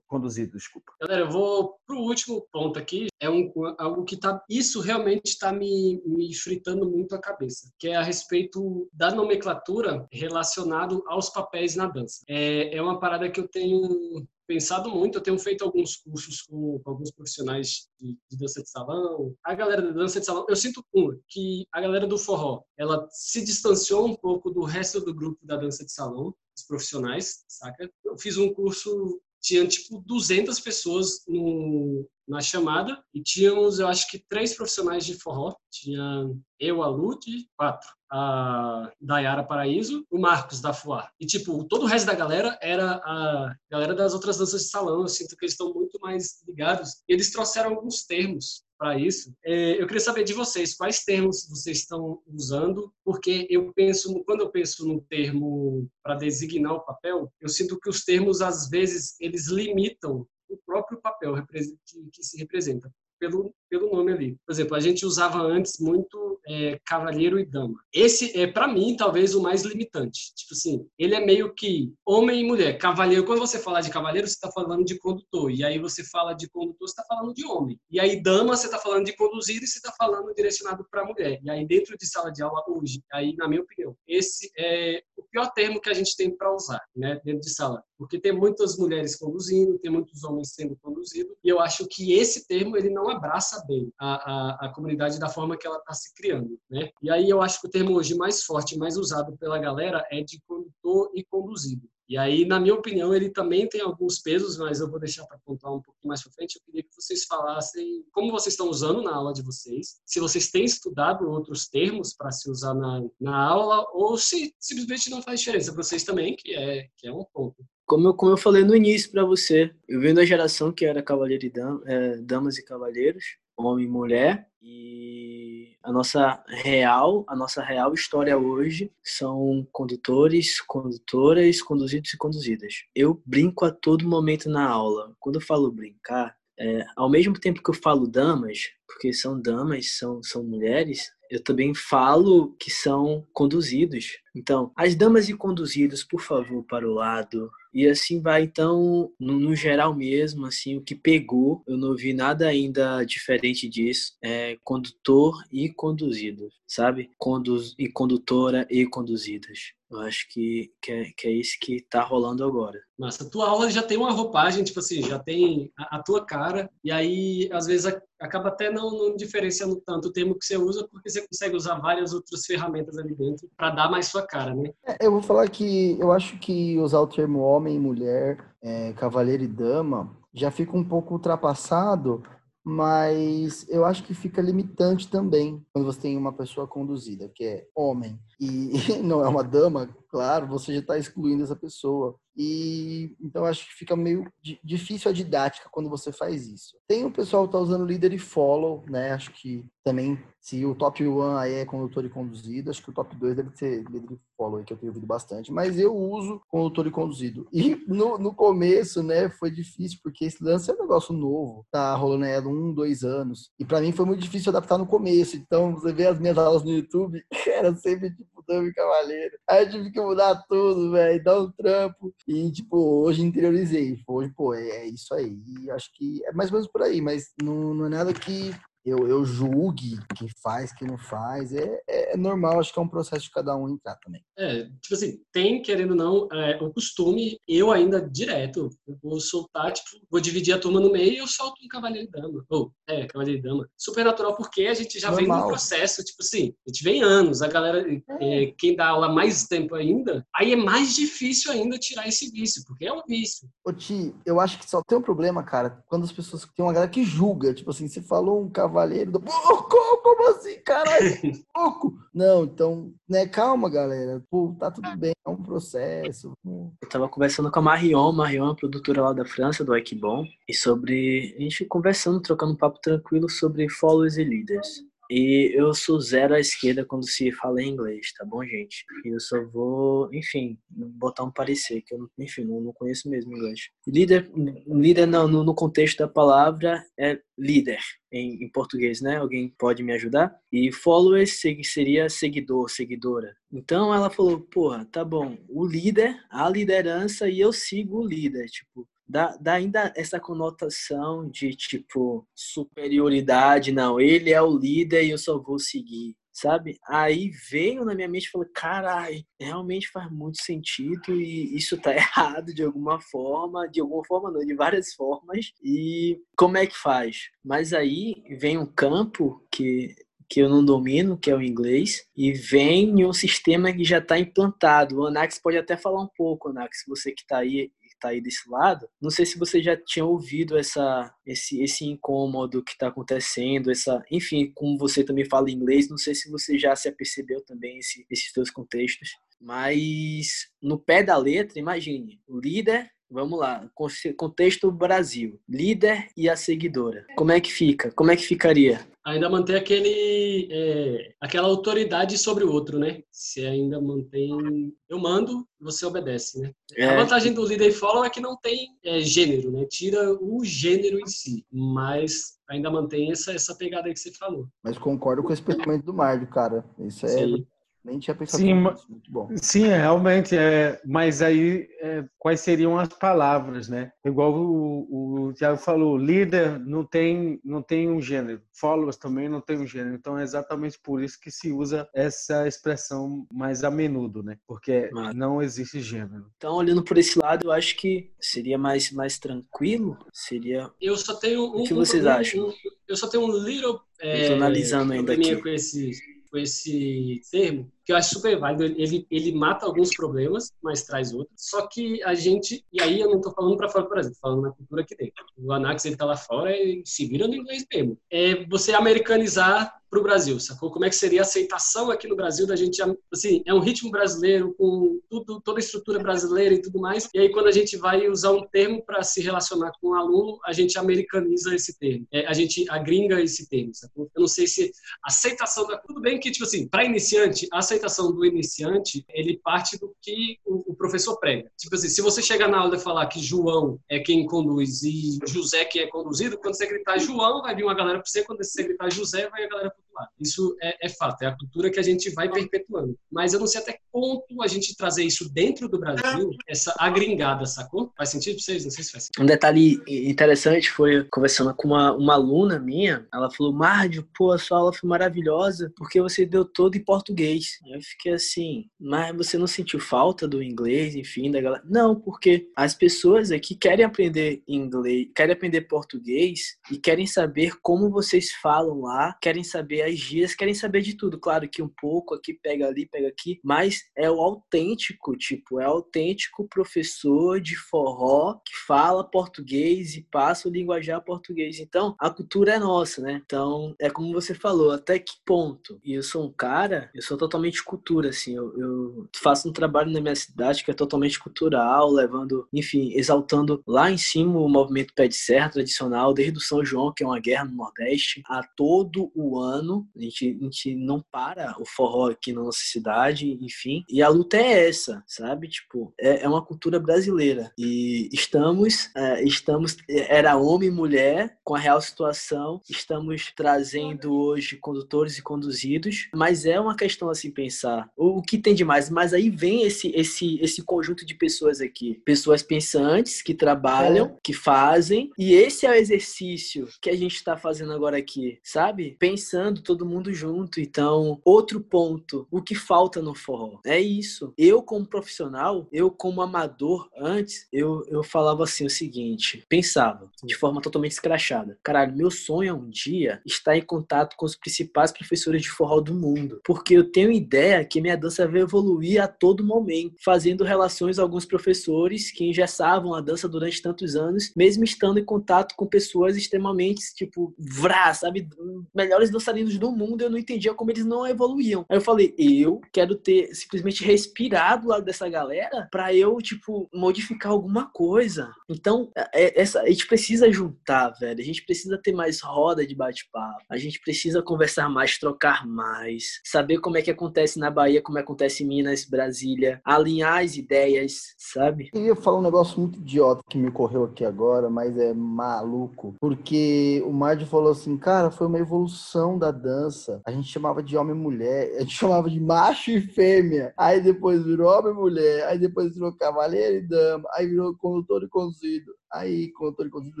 conduzido, desculpa. Galera, eu vou pro último ponto aqui, é um, algo que tá, isso realmente está me, me fritando muito a cabeça, que é a respeito da nomenclatura relacionado aos papéis na dança. É, é uma parada que eu tenho pensado muito, eu tenho feito alguns cursos com, com alguns profissionais de, de, dança de salão. A galera da dança de salão, eu sinto um, que a galera do forró, ela se distanciou um pouco do resto do grupo da dança de salão, os profissionais, saca? Eu fiz um curso, tinha tipo 200 pessoas no, na chamada e tínhamos, eu acho que três profissionais de forró. Tinha eu, a Lute, quatro. A Dayara Paraíso, o Marcos da Fuar. E, tipo, todo o resto da galera era a galera das outras danças de salão. Eu sinto que eles estão muito mais ligados. E eles trouxeram alguns termos para isso. É, eu queria saber de vocês quais termos vocês estão usando, porque eu penso, quando eu penso no termo para designar o papel, eu sinto que os termos às vezes eles limitam o próprio papel que se representa pelo, pelo nome ali. Por exemplo, a gente usava antes muito é, cavalheiro e dama. Esse é, para mim, talvez o mais limitante. Tipo assim, ele é meio que homem e mulher. Cavalheiro, quando você fala de cavalheiro, você está falando de condutor. E aí você fala de condutor, você está falando de homem. E aí dama, você está falando de conduzir e você está falando direcionado para mulher. E aí dentro de sala de aula hoje, aí na minha opinião, esse é o pior termo que a gente tem para usar, né, dentro de sala porque tem muitas mulheres conduzindo, tem muitos homens sendo conduzidos, e eu acho que esse termo ele não abraça bem a, a, a comunidade da forma que ela está se criando, né? E aí eu acho que o termo hoje mais forte, mais usado pela galera é de condutor e conduzido. E aí, na minha opinião, ele também tem alguns pesos, mas eu vou deixar para contar um pouquinho mais para frente. Eu queria que vocês falassem como vocês estão usando na aula de vocês, se vocês têm estudado outros termos para se usar na, na aula, ou se simplesmente não faz diferença para vocês também, que é, que é um ponto. Como eu, como eu falei no início para você, eu venho da geração que era cavaleiro e é, damas e cavaleiros, homem e mulher, e a nossa real, a nossa real história hoje são condutores, condutoras, conduzidos e conduzidas. Eu brinco a todo momento na aula. Quando eu falo brincar, é, ao mesmo tempo que eu falo damas, porque são damas, são, são mulheres, eu também falo que são conduzidos. Então, as damas e conduzidos, por favor, para o lado. E assim vai, então, no, no, geral mesmo, assim, o que pegou, eu não vi nada ainda diferente disso. É condutor e conduzido, sabe? Conduz, e condutora e conduzidas. Eu acho que, que, é, que é isso que tá rolando agora. Mas a tua aula já tem uma roupagem, tipo assim, já tem a, a tua cara, e aí, às vezes, a, acaba até não, não, diferenciando tanto o termo que você usa, porque você consegue usar várias outras ferramentas ali dentro para dar mais sua cara, né? É, eu vou falar que eu acho que usar o termo homem e mulher, é, cavaleiro e dama, já fica um pouco ultrapassado, mas eu acho que fica limitante também quando você tem uma pessoa conduzida, que é homem, e não é uma dama, claro, você já está excluindo essa pessoa. E então acho que fica meio difícil a didática quando você faz isso. Tem o pessoal que tá usando líder e follow, né? Acho que também, se o top 1 aí é condutor e conduzido, acho que o top 2 deve ser líder e follow, que eu tenho ouvido bastante. Mas eu uso condutor e conduzido. E no, no começo, né, foi difícil, porque esse lance é um negócio novo. Tá rolando aí há um, dois anos. E para mim foi muito difícil adaptar no começo. Então, você vê as minhas aulas no YouTube, era sempre tipo Dame Cavaleiro. Aí eu tive que mudar tudo, velho, dar um trampo. E, tipo, hoje interiorizei. Hoje, pô, é, é isso aí. Acho que é mais ou menos por aí, mas não, não é nada que eu, eu julgue quem faz, quem não faz. É, é, normal, acho que é um processo de cada um entrar também. É, tipo assim, tem, querendo ou não, é, o costume, eu ainda direto, vou soltar, tipo, vou dividir a turma no meio e eu solto um cavaleiro dama. Ou, é, cavaleiro dama. Super natural, porque a gente já normal. vem no processo, tipo assim, a gente vem anos, a galera, é. é. quem dá aula mais tempo ainda, aí é mais difícil ainda tirar esse vício, porque é um vício. Ô, Ti, eu acho que só tem um problema, cara, quando as pessoas, tem uma galera que julga, tipo assim, você falou um cavaleiro cavaleiro do porco, como assim, caralho? Porco! Não, então, né, calma, galera. Pô, tá tudo bem, é um processo. Eu tava conversando com a Marion, Marion é produtora lá da França, do Equibon, e sobre. A gente conversando, trocando um papo tranquilo sobre followers e leaders. E eu sou zero à esquerda quando se fala em inglês, tá bom, gente? Eu só vou, enfim, botar um parecer, que eu, enfim, não, não conheço mesmo inglês. Líder, líder não, no, no contexto da palavra é líder em, em, português, né? Alguém pode me ajudar? E follower seria seguidor, seguidora. Então ela falou, porra, tá bom, o líder, a liderança e eu sigo o líder, tipo, dá, dá ainda essa conotação de tipo superioridade, não, ele é o líder e eu só vou seguir, sabe? Aí veio na minha mente e falei, carai, realmente faz muito sentido e isso tá errado de alguma forma, de alguma forma não, de várias formas. E como é que faz? Mas aí vem um campo que que eu não domino, que é o inglês, e vem em um sistema que já está implantado. O Anax pode até falar um pouco, Anax, você que está aí está aí desse lado. Não sei se você já tinha ouvido essa, esse, esse incômodo que está acontecendo, essa, enfim, como você também fala inglês, não sei se você já se apercebeu também esse, esses dois contextos. Mas no pé da letra, imagine, o líder Vamos lá, contexto Brasil, líder e a seguidora. Como é que fica? Como é que ficaria? Ainda mantém aquele, é, aquela autoridade sobre o outro, né? Se ainda mantém, eu mando, você obedece, né? É. A vantagem do líder e follow é que não tem é, gênero, né? Tira o gênero em si, mas ainda mantém essa, essa pegada aí que você falou. Mas concordo com esse pensamento do Mário, cara. Isso é Sim. Nem tinha pensado Sim, nisso. Muito bom. Sim, é, realmente, é, mas aí é, quais seriam as palavras, né? Igual o, o Tiago falou, líder não tem, não tem um gênero, followers também não tem um gênero, então é exatamente por isso que se usa essa expressão mais a menudo, né? Porque não existe gênero. Então, olhando por esse lado, eu acho que seria mais, mais tranquilo. Seria. Eu só tenho um. O que um- vocês um- acham? um- eu só tenho um little. Tô analisando ainda aqui. com esse, com esse termo, que eu acho super válido. Ele, ele mata alguns problemas, mas traz outros. Só que a gente. E aí eu não tô falando para fora do Brasil, tô falando na cultura aqui dentro. O Anax, ele tá lá fora e se vira no inglês mesmo. É você americanizar para o Brasil, sacou? Como é que seria a aceitação aqui no Brasil da gente, assim, é um ritmo brasileiro com tudo, toda a estrutura brasileira e tudo mais. E aí quando a gente vai usar um termo para se relacionar com o aluno, a gente americaniza esse termo, é, a gente agringa esse termo, sacou? Eu não sei se aceitação da tudo bem que tipo assim, para iniciante, a aceitação do iniciante ele parte do que o, professor prega. Tipo assim, se você chegar na aula e falar que João é quem conduz e José quem é conduzido, quando você gritar João, vai vir uma galera para você, quando você gritar José, vai a galera para lado. Isso é, é, fato, é a cultura que a gente vai perpetuando. Mas eu não sei até que ponto a gente trazer isso dentro do Brasil, essa agringada, sacou? Faz sentido pra vocês? Não sei se faz sentido. Um detalhe interessante foi conversando com uma, uma aluna minha, ela falou, Márdio, pô, a sua aula foi maravilhosa, porque você deu todo em português. Eu fiquei assim, mas você não sentiu falta do inglês, enfim, da galera? Não, porque as pessoas aqui querem aprender inglês, querem aprender português e querem saber como vocês falam lá, querem saber as gírias, querem saber de tudo. Claro que um pouco aqui pega ali, pega aqui, mas é o autêntico, tipo, é o autêntico professor de forró que fala português e passa o linguajar português. Então, a cultura é nossa, né? Então, é como você falou, até que ponto? E eu sou um cara, eu sou totalmente cultura, assim, eu, eu faço um trabalho na minha cidade que é totalmente cultural, levando, enfim, exaltando lá em cima o movimento pé de serra tradicional, desde o São João, que é uma guerra no Nordeste, a todo o ano. A gente, a gente não para o forró aqui na nossa cidade, enfim. E a luta é essa, sabe? Tipo, é, é uma cultura brasileira. E estamos, é, estamos, era homem e mulher com a real situação. Estamos trazendo hoje condutores e conduzidos, mas é uma questão assim pensar o, o que tem de mais. Mas aí vem esse, esse, esse conjunto de pessoas aqui, pessoas pensantes que trabalham, que fazem, e esse é o exercício que a gente está fazendo agora aqui, sabe? Pensando todo mundo junto. Então, outro ponto, o que falta no forró? É isso. Eu, como profissional, eu, como amador, antes, eu, eu falava assim o seguinte: pensava de forma totalmente escrachada. Caralho, meu sonho é um dia estar em contato com os principais professores de forró do mundo. Porque eu tenho ideia que minha dança vai evoluir a todo momento, fazendo relações a alguns professores que engessavam a dança durante tantos anos, mesmo estando em contato com pessoas extremamente, tipo, vrá, sabe? Melhores dançarinos do mundo, eu não entendia como eles não evoluíam. Aí eu falei, eu quero ter simplesmente respirado lá dessa galera para eu, tipo, modificar alguma coisa. Então, é, essa, a gente precisa juntar, velho. A gente precisa ter mais roda de bate-papo. A gente precisa conversar mais, trocar mais. Saber como é que acontece na Bahia, como é acontece em Minas, Brasília. Alinhar as ideias, sabe? Eu ia falar um negócio muito idiota que me ocorreu aqui agora, mas é maluco. Porque o Mardio falou assim, cara, foi uma evolução da dança. A gente chamava de homem e mulher, a gente chamava de macho e fêmea. Aí depois virou homem e mulher, aí depois virou cavaleiro e dama, aí virou condutor e conduzido. Aí, condutor e conduzido,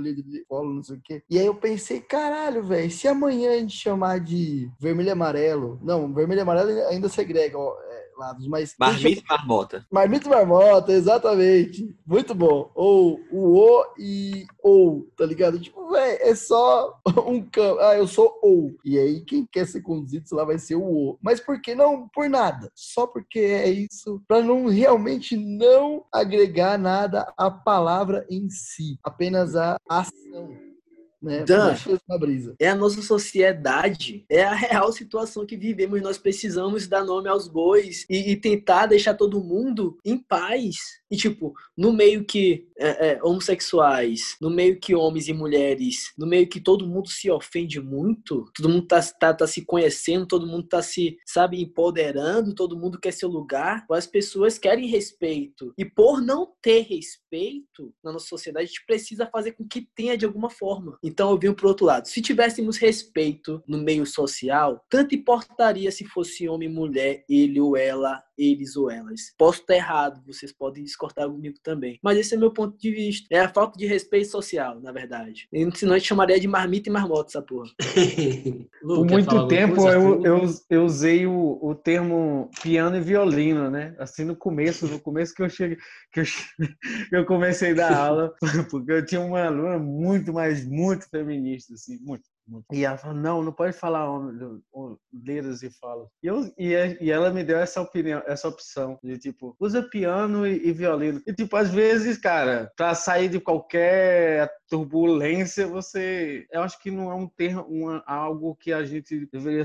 líder de polo, não sei o quê. E aí eu pensei, caralho, velho, se amanhã a gente chamar de vermelho e amarelo. Não, vermelho e amarelo ainda segrega, ó, lados, mas. Marmita e marmota. Marmita e marmota, exatamente. Muito bom. Ou o O e ou, tá ligado? Tipo, velho, é só um campo. Ah, eu sou ou. E aí, quem quer ser conduzido, sei lá, vai ser o O. Mas por que não? Por nada. Só porque é isso. Pra não realmente não agregar nada à palavra em si. Apenas a ação. Né? Dan, brisa. É a nossa sociedade, é a real situação que vivemos. Nós precisamos dar nome aos bois e, e tentar deixar todo mundo em paz. E, tipo, no meio que é, é, homossexuais, no meio que homens e mulheres, no meio que todo mundo se ofende muito, todo mundo tá, tá, tá se conhecendo, todo mundo tá se, sabe, empoderando, todo mundo quer seu lugar, as pessoas querem respeito. E por não ter respeito na nossa sociedade, a gente precisa fazer com que tenha de alguma forma. Então eu vim pro outro lado. Se tivéssemos respeito no meio social, tanto importaria se fosse homem, mulher, ele ou ela, eles ou elas. Posso estar errado, vocês podem discordar comigo também. Mas esse é meu ponto de vista. É a falta de respeito social, na verdade. E, senão a gente chamaria de marmita e marmota essa porra. Lu, Por muito tempo eu, eu, eu usei o, o termo piano e violino, né? Assim no começo, no começo que eu cheguei, que eu, eu comecei a dar aula, porque eu tinha uma aluna muito mais, muito feminista, assim, muito. E ela falou, não, não pode falar dedos e fala. E, eu, e, e, ela me deu essa opinião, essa opção de tipo, usa piano e, e violino. E tipo, às vezes, cara, para sair de qualquer turbulência, você. Eu acho que não é um termo, algo que a gente deveria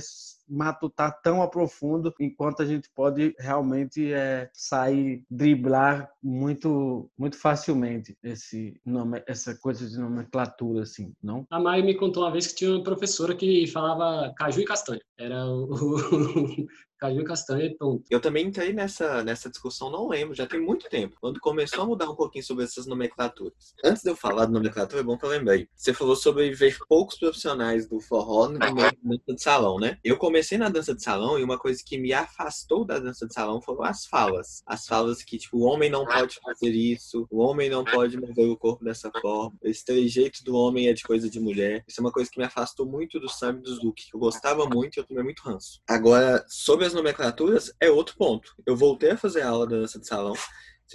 matutar tão a profundo, enquanto a gente pode realmente é, sair, driblar muito, muito facilmente esse nome, essa coisa de nomenclatura, assim, não? A Mai me contou uma vez que tinha uma professora que falava caju e castanha. Era o, caju castanha e pronto. Eu também entrei nessa, nessa discussão, não lembro, já tem muito tempo, quando começou a mudar um pouquinho sobre essas nomenclaturas. Antes de eu falar de nomenclatura, é bom que eu lembrei. Você falou sobre ver poucos profissionais do forró no dança de salão, né? Eu comecei na dança de salão e uma coisa que me afastou da dança de salão foram as falas. As falas que, tipo, o homem não pode fazer isso, o homem não pode mover o corpo dessa forma, esse trejeito do homem é de coisa de mulher. Isso é uma coisa que me afastou muito do samba do zouk, que eu gostava muito e eu tomei muito ranço. Agora, sobre as nomenclaturas é outro ponto. Eu voltei a fazer aula da dança de salão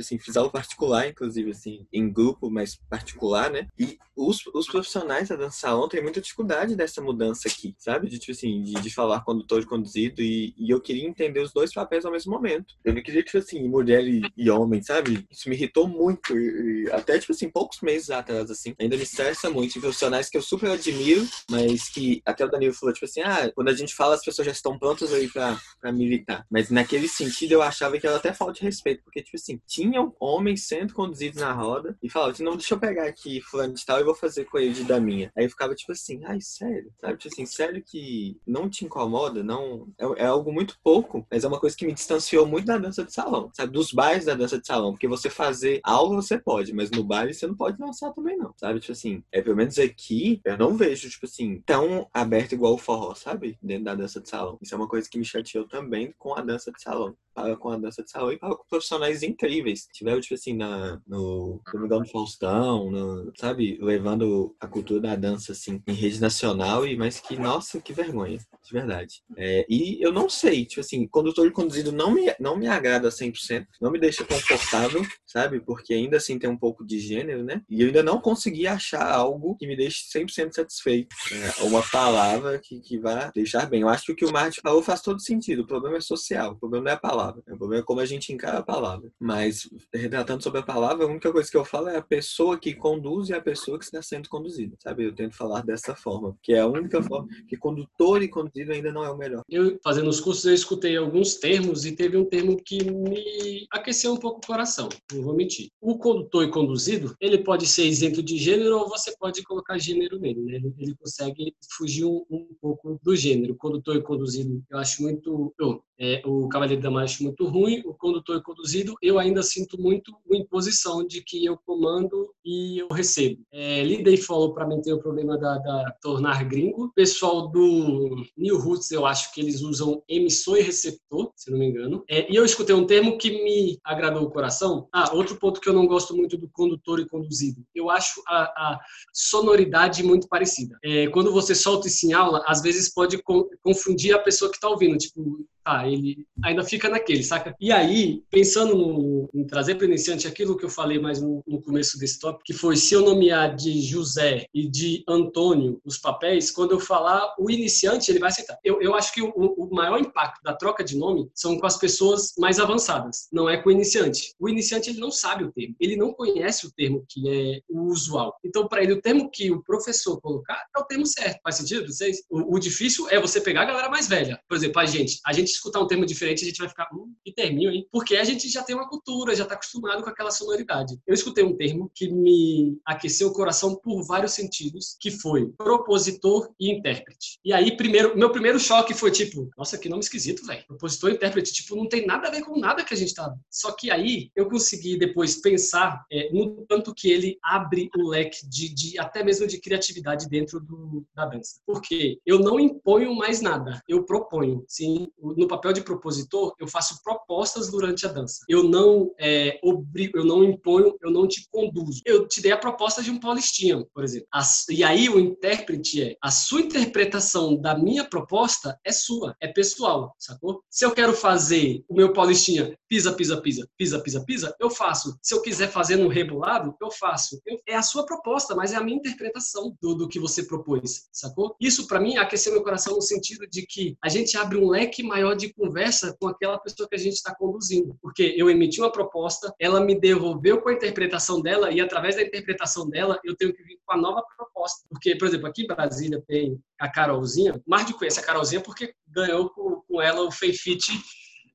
assim, fiz aula particular, inclusive, assim, em grupo, mas particular, né? E os, os profissionais da dança salão têm muita dificuldade dessa mudança aqui, sabe? De, tipo assim, de, de falar condutor e conduzido, e, e eu queria entender os dois papéis ao mesmo momento. Eu não queria, tipo assim, mulher e, e homem, sabe? Isso me irritou muito, e, e até, tipo assim, poucos meses atrás, assim, ainda me estressa muito. E profissionais que eu super admiro, mas que até o Danilo falou, tipo assim, ah, quando a gente fala, as pessoas já estão prontas aí pra, pra militar. Mas naquele sentido, eu achava que era até falta de respeito, porque, tipo assim, tinha tinham homens sendo conduzidos na roda e falavam, não, deixa eu pegar aqui fulano de tal e vou fazer com ele da minha. Aí eu ficava tipo assim, ai, sério? Sabe, tipo assim, sério que não te incomoda? Não, é, é, algo muito pouco, mas é uma coisa que me distanciou muito da dança de salão, sabe, dos bailes da dança de salão, porque você fazer aula você pode, mas no baile você não pode dançar também não, sabe, tipo assim, é pelo menos aqui eu não vejo, tipo assim, tão aberto igual o forró, sabe, dentro da dança de salão. Isso é uma coisa que me chateou também com a dança de salão, para com a dança de salão e para com profissionais incríveis vocês tiveram, tipo assim, na, no Domingão do Faustão, no, sabe, levando a cultura da dança, assim, em rede nacional, e mas que, nossa, que vergonha, de verdade. É, e eu não sei, tipo assim, condutor conduzido não me, não me agrada 100%, não me deixa confortável, sabe, porque ainda assim tem um pouco de gênero, né, e eu ainda não consegui achar algo que me deixe 100% satisfeito, né? uma palavra que, que vá deixar bem. Eu acho que o que o Martin falou faz todo sentido, o problema é social, o problema não é a palavra, o problema é como a gente encara a palavra. Mas retratando sobre a palavra, a única coisa que eu falo é a pessoa que conduz e a pessoa que está sendo conduzida, sabe? Eu tento falar dessa forma, que é a única forma que condutor e conduzido ainda não é o melhor. Eu, fazendo os cursos, eu escutei alguns termos e teve um termo que me aqueceu um pouco o coração, não vou mentir. O condutor e conduzido, ele pode ser isento de gênero ou você pode colocar gênero nele, né? Ele, ele consegue fugir um, um, pouco do gênero. Condutor e conduzido, eu acho muito... Eu, é, o Cavaleiro da Marcha muito ruim, o condutor e conduzido, eu ainda sinto muito uma imposição de que eu comando e eu recebo. É, Lida e Follow, para mim, tem o problema da, da, tornar gringo. O pessoal do New Roots, eu acho que eles usam emissor e receptor, se não me engano. É, e eu escutei um termo que me agradou o coração. Ah, outro ponto que eu não gosto muito do condutor e conduzido. Eu acho a, a sonoridade muito parecida. É, quando você solta isso em aula, às vezes pode confundir a pessoa que está ouvindo. Tipo, tá, ele ainda fica naquele, saca? E aí, pensando no, em trazer para o iniciante aquilo que eu falei mais no, no, começo desse tópico, que foi se eu nomear de José e de Antônio os papéis, quando eu falar o iniciante, ele vai aceitar. Eu, eu acho que o, o maior impacto da troca de nome são com as pessoas mais avançadas, não é com o iniciante. O iniciante, ele não sabe o termo, ele não conhece o termo que é o usual. Então, para ele, o termo que o professor colocar é o termo certo. Faz sentido para vocês? O, o difícil é você pegar a galera mais velha. Por exemplo, a gente. A gente escutar um termo diferente, a gente vai ficar, hum, que terminho, hein? Porque a gente já tem uma cultura, já está acostumado com aquela sonoridade. Eu escutei um termo que me aqueceu o coração por vários sentidos, que foi propositor e intérprete. E aí, primeiro, meu primeiro choque foi tipo, nossa, que nome esquisito, velho. Propositor e intérprete, tipo, não tem nada a ver com nada que a gente tá. Só que aí eu consegui depois pensar é, no tanto que ele abre o leque de, de até mesmo de criatividade dentro do, da dança. Porque eu não imponho mais nada, eu proponho. Sim, no papel de propositor, eu faço propostas durante a dança. Eu não é, obrigo, eu não imponho, eu não te conduzo. Eu te dei a proposta de um paulistinha, por exemplo. As, e aí o intérprete é a sua interpretação da minha proposta é sua, é pessoal, sacou? Se eu quero fazer o meu paulistinha pisa, pisa, pisa, pisa, pisa, pisa, eu faço. Se eu quiser fazer no rebolado, eu faço. Eu, é a sua proposta, mas é a minha interpretação do, do que você propôs, sacou? Isso para mim aqueceu meu coração no sentido de que a gente abre um leque maior de conversa com aquela pessoa que a gente está conduzindo, porque eu emiti uma proposta, ela me devolveu com a interpretação dela e através da interpretação dela eu tenho que vir com a nova proposta, porque por exemplo aqui em Brasília tem a Carolzinha, mais de conhece a Carolzinha porque ganhou com, com ela o Feifite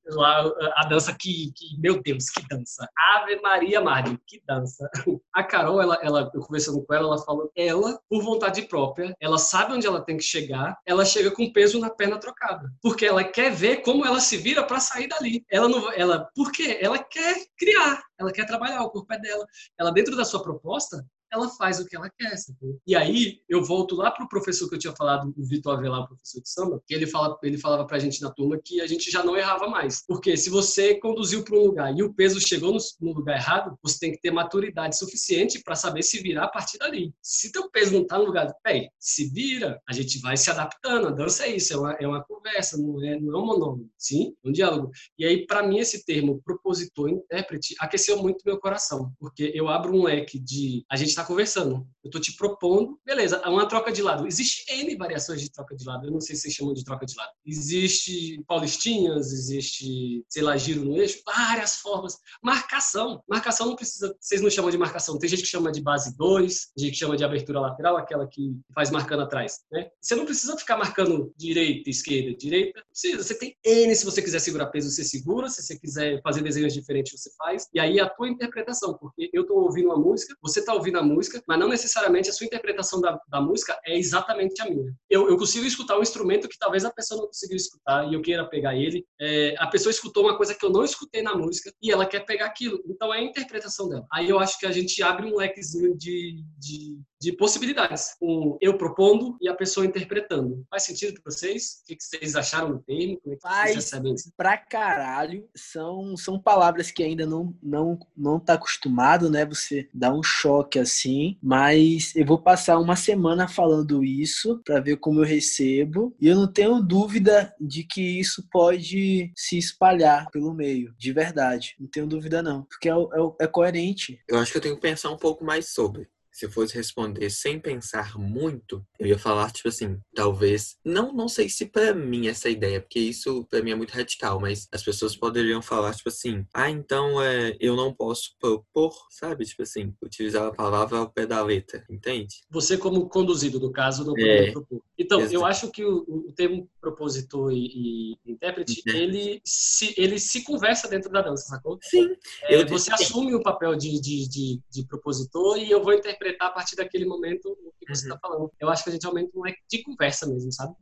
lá a dança que, que, meu Deus, que dança. Ave Maria Mardi, que dança. A Carol, ela, ela, eu conversando com ela, ela falou, ela, por vontade própria, ela sabe onde ela tem que chegar, ela chega com peso na perna trocada, porque ela quer ver como ela se vira para sair dali. Ela não, ela, por quê? Ela quer criar, ela quer trabalhar, o corpo é dela. Ela dentro da sua proposta, ela faz o que ela quer. Sabe? E aí eu volto lá para o professor que eu tinha falado, o Vitor Avelar, professor de samba, que ele, fala, ele falava para a gente na turma que a gente já não errava mais. Porque se você conduziu para um lugar e o peso chegou no, no, lugar errado, você tem que ter maturidade suficiente para saber se virar a partir dali. Se teu peso não está no lugar, bem, se vira, a gente vai se adaptando. A dança é isso, é uma, é uma conversa, não é, não é um monólogo, sim? Um diálogo. E aí, para mim, esse termo propositor, intérprete, aqueceu muito meu coração, porque eu abro um leque de. A gente está conversando. Eu estou te propondo, beleza, é uma troca de lado. Existe N variações de troca de lado. Eu não sei se vocês chamam de troca de lado. Existe paulistinhas, existe, sei lá, giro no eixo, várias formas. Marcação. Marcação não precisa, vocês não chamam de marcação. Tem gente que chama de base 2, gente que chama de abertura lateral, aquela que faz marcando atrás, né? Você não precisa ficar marcando direita, esquerda, direita. Precisa. Você tem N, se você quiser segurar peso, você segura. Se você quiser fazer desenhos diferentes, você faz. E aí a tua interpretação, porque eu estou ouvindo uma música, você está ouvindo a música, mas não necessariamente a sua interpretação da, da música é exatamente a minha. Eu, eu, consigo escutar um instrumento que talvez a pessoa não conseguiu escutar e eu queira pegar ele. É, a pessoa escutou uma coisa que eu não escutei na música e ela quer pegar aquilo. Então é a interpretação dela. Aí eu acho que a gente abre um lequezinho de, de, de possibilidades. Um eu propondo e a pessoa interpretando. Faz sentido para vocês? O que vocês acharam do termo? Como é que Faz vocês recebem isso? pra caralho. São, são palavras que ainda não, não, não tá acostumado, né? Você dá um choque assim mas eu vou passar uma semana falando isso para ver como eu recebo. E eu não tenho dúvida de que isso pode se espalhar pelo meio, de verdade. Não tenho dúvida, não. Porque é, é, é coerente. Eu acho que eu tenho que pensar um pouco mais sobre se eu fosse responder sem pensar muito, eu ia falar, tipo assim, talvez. Não, não sei se para mim essa ideia, porque isso para mim é muito radical, mas as pessoas poderiam falar, tipo assim, ah, então é, eu não posso propor, sabe? Tipo assim, utilizar a palavra ao pé da letra, entende? Você, como conduzido, no caso, não É. poderia propor. Então, Exato. eu acho que o, o termo propositor e, e intérprete, Intérprete. ele se, ele se conversa dentro da dança, sacou? Sim. É, você assume o papel de, de, de, de propositor e eu vou interpretar a partir daquele momento o que você Uhum. está falando. Eu acho que a gente aumenta um leque de conversa mesmo, sabe?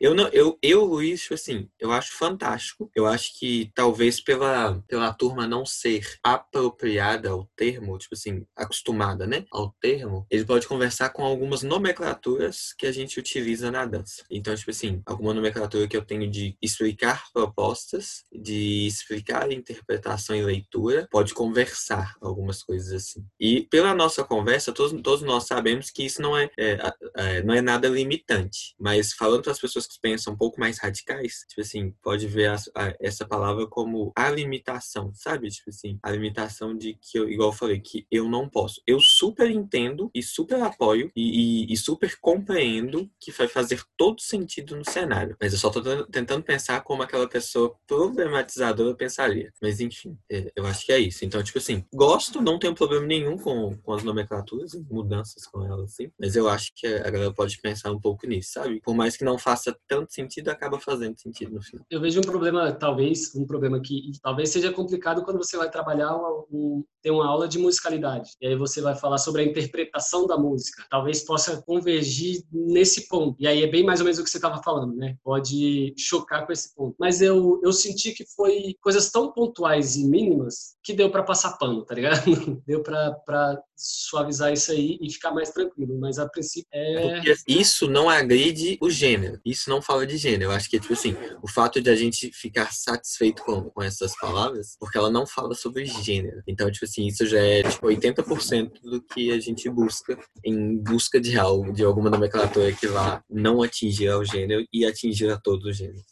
Eu não, eu, eu, Luiz, assim, eu acho fantástico. Eu acho que talvez pela, pela turma não ser apropriada ao termo, tipo assim, acostumada, né, ao termo, ele pode conversar com algumas nomenclaturas que a gente utiliza na dança. Então, tipo assim, alguma nomenclatura que eu tenho de explicar propostas, de explicar interpretação e leitura, pode conversar algumas coisas assim. E pela nossa conversa, todos, todos nós sabemos que isso não é, é, é, não é nada limitante, mas falando para as pessoas que pensam um pouco mais radicais, tipo assim, pode ver as- a- essa palavra como a limitação, sabe? Tipo assim, a limitação de que, eu, igual eu falei, que eu não posso. Eu super entendo e super apoio e, e- e super compreendo que vai fazer todo sentido no cenário, mas eu só tô tentando pensar como aquela pessoa problematizadora pensaria. Mas enfim, é, eu acho que é isso. Então, tipo assim, gosto, não tenho problema nenhum com, com as nomenclaturas, mudanças com elas, assim, mas eu acho que a galera pode pensar um pouco nisso, sabe? Por mais que não faça tanto sentido, acaba fazendo sentido no final. Eu vejo um problema, talvez, um problema que talvez seja complicado quando você vai trabalhar um, ter uma aula de musicalidade. E aí você vai falar sobre a interpretação da música. Talvez possa convergir nesse ponto. E aí é bem mais ou menos o que você estava falando, né? Pode chocar com esse ponto. Mas eu, eu senti que foi coisas tão pontuais e mínimas que deu para passar pano, tá ligado? Deu para suavizar isso aí e ficar mais tranquilo. Mas a princípio é. Porque isso não agride o gênero. Isso não fala de gênero. Eu acho que, tipo assim, o fato de a gente ficar satisfeito com, com essas palavras, porque ela não fala sobre gênero. Então, tipo assim, isso já é tipo 80% do que a gente busca em busca de algo, de alguma nomenclatura que vá não atingir ao gênero e atingir a todos os gêneros.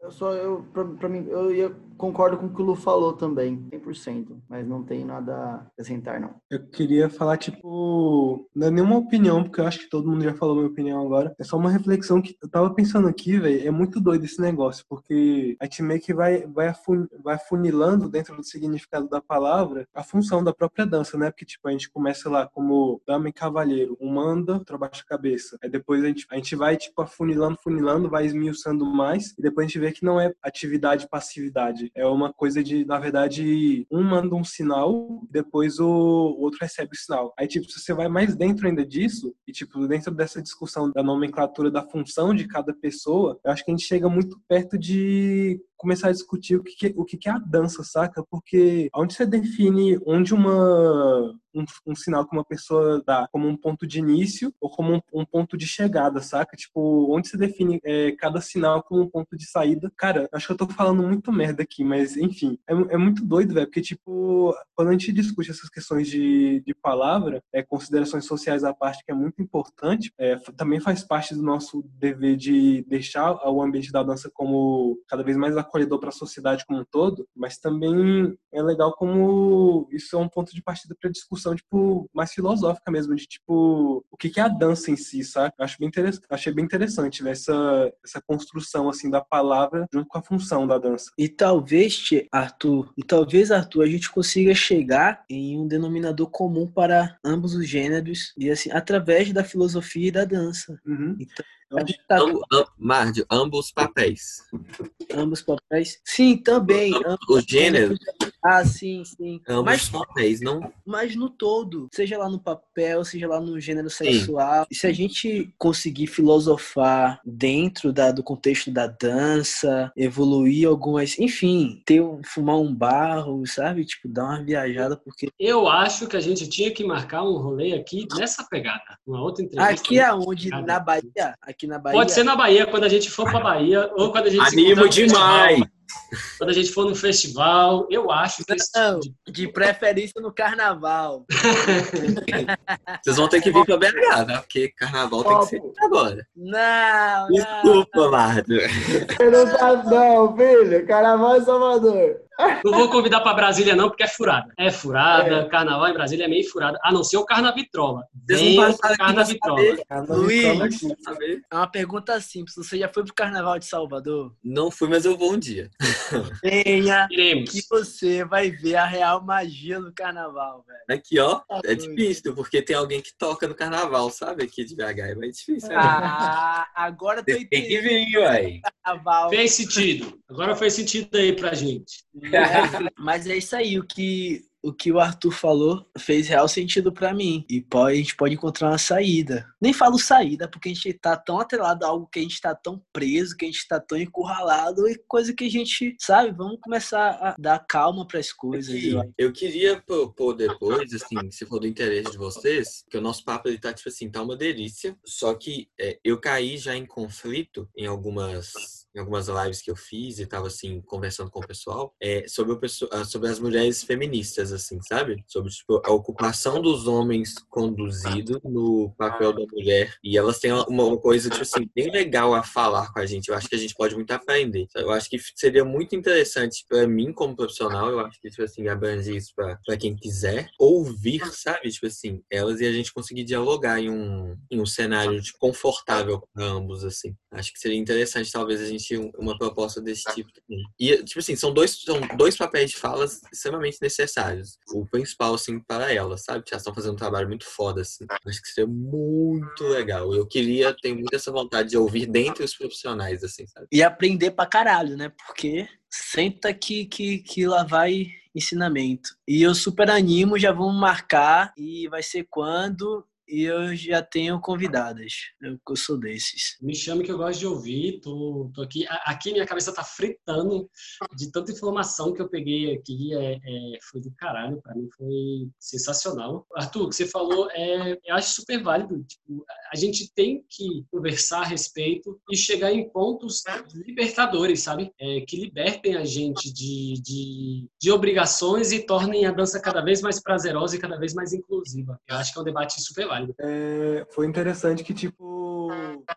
Eu só, eu, pra, pra mim, eu, eu concordo com o que o Lu falou também, 100%, mas não tem nada a acrescentar, não. Eu queria falar, tipo, não é nenhuma opinião, porque eu acho que todo mundo já falou minha opinião agora. É só uma reflexão que eu tava pensando aqui, velho, é muito doido esse negócio, porque a gente meio que vai, vai, afun, vai funilando dentro do significado da palavra a função da própria dança, né? Porque, tipo, a gente começa lá como dama e cavalheiro, um manda, outro abaixa a cabeça. Aí depois a gente, a gente vai, tipo, afunilando, funilando, vai esmiuçando mais, e depois a gente vê que não é atividade passividade. É uma coisa de, na verdade, um manda um sinal, depois o, outro recebe o sinal. Aí, tipo, se você vai mais dentro ainda disso, e, tipo, dentro dessa discussão da nomenclatura da função de cada pessoa, eu acho que a gente chega muito perto de começar a discutir o que, o que é a dança, saca? Porque onde você define onde uma um, um, sinal que uma pessoa dá como um ponto de início ou como um, um ponto de chegada, saca? Tipo, onde você define é, cada sinal como um ponto de saída. Cara, acho que eu tô falando muito merda aqui, mas enfim, é, é muito doido, velho, porque, tipo, quando a gente discute essas questões de, de palavra, é, considerações sociais à parte, que é muito importante, é, também faz parte do nosso dever de deixar o ambiente da dança como cada vez mais para a sociedade como um todo, mas também é legal como isso é um ponto de partida para discussão tipo mais filosófica mesmo de tipo o que que é a dança em si, sabe? Acho bem interessante, achei bem interessante essa essa construção assim da palavra junto com a função da dança. E talvez, Arthur, e talvez Arthur a gente consiga chegar em um denominador comum para ambos os gêneros e assim através da filosofia e da dança. Uhum. Então, Tá... Am, am, Márcio, ambos papéis. Ambos papéis? Sim, também. O, o gênero? Ah, sim, sim. Ambos mas, papéis, não? Mas no todo, seja lá no papel, seja lá no gênero sexual, sim. se a gente conseguir filosofar dentro da, do contexto da dança, evoluir algumas, enfim, ter fumar um barro, sabe? Tipo, dar uma viajada, porque... Eu acho que a gente tinha que marcar um rolê aqui nessa pegada. Uma outra entrevista. Aqui aonde? Na Bahia? Aqui na Bahia. Pode ser na Bahia, quando a gente for pra Bahia, ou quando a gente Animo demais! Quando a gente for no festival, eu acho que. Não, tipo de preferência no carnaval. Vocês vão ter que vir pra BH, né? Porque carnaval tem que ser agora. Não, Desculpa, Marta. Não, não, filho. Carnaval em Salvador. Não vou convidar para Brasília, não, porque é furada. É furada, é. carnaval em Brasília é meio furada, a não ser o Carnavitrola. Vem o Carnavitrola. Luiz, é uma pergunta simples. Você já foi pro Carnaval de Salvador? Não fui, mas eu vou um dia. Venha, Iremos. que você vai ver a real magia do Carnaval, velho. Aqui, ó, é difícil, porque tem alguém que toca no Carnaval, sabe? Aqui de BH é mais difícil. Né? Ah, agora tô entendendo. Tem que vir, ué. Fez sentido. Agora fez sentido aí pra gente. Mas é isso aí, o que o que o Arthur falou fez real sentido para mim. E pode, a gente pode encontrar uma saída. Nem falo saída, porque a gente tá tão atrelado a algo que a gente tá tão preso, que a gente tá tão encurralado, e coisa que a gente, sabe, vamos começar a dar calma para as coisas. Eu, eu queria propor depois, assim, se for do interesse de vocês, que o nosso papo ele tá, tipo assim, tá uma delícia. Só que é, eu caí já em conflito em algumas em algumas lives que eu fiz e tava assim conversando com o pessoal é, sobre o ah, sobre as mulheres feministas assim sabe? Sobre tipo, a ocupação dos homens conduzido no papel da mulher. E elas têm uma, coisa tipo assim bem legal a falar com a gente. Eu acho que a gente pode muito aprender. Eu acho que seria muito interessante para mim como profissional eu acho que tipo assim abrange isso para quem quiser ouvir sabe? Tipo assim elas e a gente conseguir dialogar em um em um cenário de confortável para ambos assim. Acho que seria interessante talvez a gente uma proposta desse tipo também. E, tipo assim, são dois, são dois papéis de falas extremamente necessários. o principal, assim, para elas, sabe? Elas estão fazendo um trabalho muito foda, assim. Acho que seria muito legal. Eu queria, tenho muito essa vontade de ouvir dentre os profissionais, assim, sabe? E aprender pra caralho, né? Porque senta que, que, que lá vai ensinamento. E eu super animo, já vamos marcar e vai ser quando e eu já tenho convidadas. Eu, eu sou desses. Me chame que eu gosto de ouvir. Tô, tô aqui. Aqui minha cabeça tá fritando de tanta informação que eu peguei aqui. É, é foi do caralho. Para mim foi sensacional. Arthur, o que você falou é, eu acho super válido. Tipo, a gente tem que conversar a respeito e chegar em pontos libertadores, sabe? É, que libertem a gente de, de, de obrigações e tornem a dança cada vez mais prazerosa e cada vez mais inclusiva. Eu acho que é um debate super válido É, foi interessante que, tipo,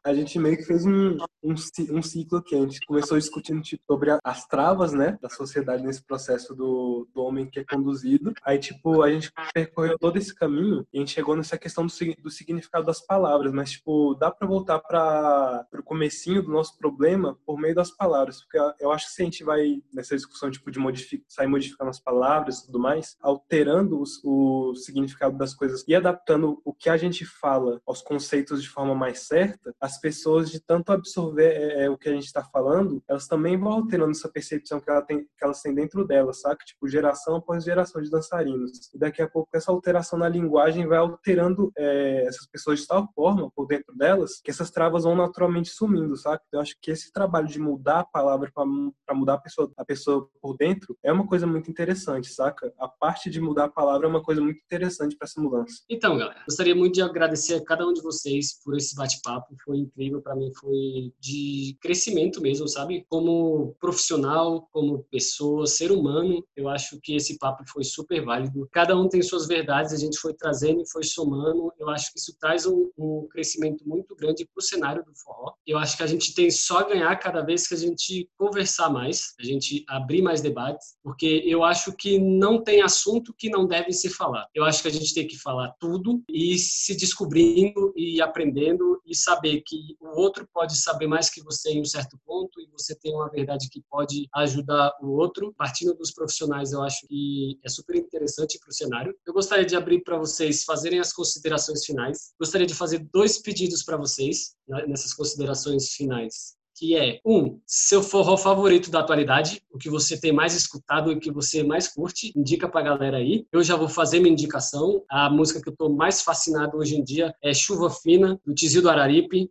a gente meio que fez um, um, um ciclo que a gente começou discutindo tipo, sobre as travas, né, da sociedade nesse processo do, do homem que é conduzido. Aí, tipo, a gente percorreu todo esse caminho e a gente chegou nessa questão do, do significado das palavras, mas, tipo, dá para voltar para o comecinho do nosso problema por meio das palavras, porque eu acho que se a gente vai nessa discussão, tipo, de modific sair modificando as palavras e tudo mais, alterando os, o significado das coisas e adaptando o que a gente fala aos conceitos de forma mais certa, as pessoas de tanto absorver é, é o que a gente está falando, elas também vão alterando essa percepção que, ela tem, que elas têm dentro delas, sabe? Tipo, geração após geração de dançarinos. E daqui a pouco essa alteração na linguagem vai alterando é, essas pessoas de tal forma por dentro delas que essas travas vão naturalmente sumindo, sabe? Então, eu acho que esse trabalho de mudar a palavra para mudar a pessoa, a pessoa por dentro é uma coisa muito interessante, saca? A parte de mudar a palavra é uma coisa muito interessante para essa mudança. Então, galera, gostaria muito de agradecer a cada um de vocês por esse bate-papo. Foi incrível para mim, foi de crescimento mesmo, sabe? Como profissional, como pessoa, ser humano, eu acho que esse papo foi super válido. Cada um tem suas verdades, a gente foi trazendo e foi somando. Eu acho que isso traz um, um crescimento muito grande para o cenário do forró. Eu acho que a gente tem só a ganhar cada vez que a gente conversar mais, a gente abrir mais debates, porque eu acho que não tem assunto que não deve ser falado. Eu acho que a gente tem que falar tudo e se descobrindo e aprendendo e saber que o outro pode saber mais que você em um certo ponto e você tem uma verdade que pode ajudar o outro. Partindo dos profissionais, eu acho que é super interessante para o cenário. Eu gostaria de abrir para vocês fazerem as considerações finais. Gostaria de fazer dois pedidos para vocês né, nessas considerações finais que é, um, seu forró favorito da atualidade, o que você tem mais escutado e o que você mais curte, indica pra galera aí. Eu já vou fazer minha indicação. A música que eu tô mais fascinado hoje em dia é Chuva Fina, do Tizil do Araripe.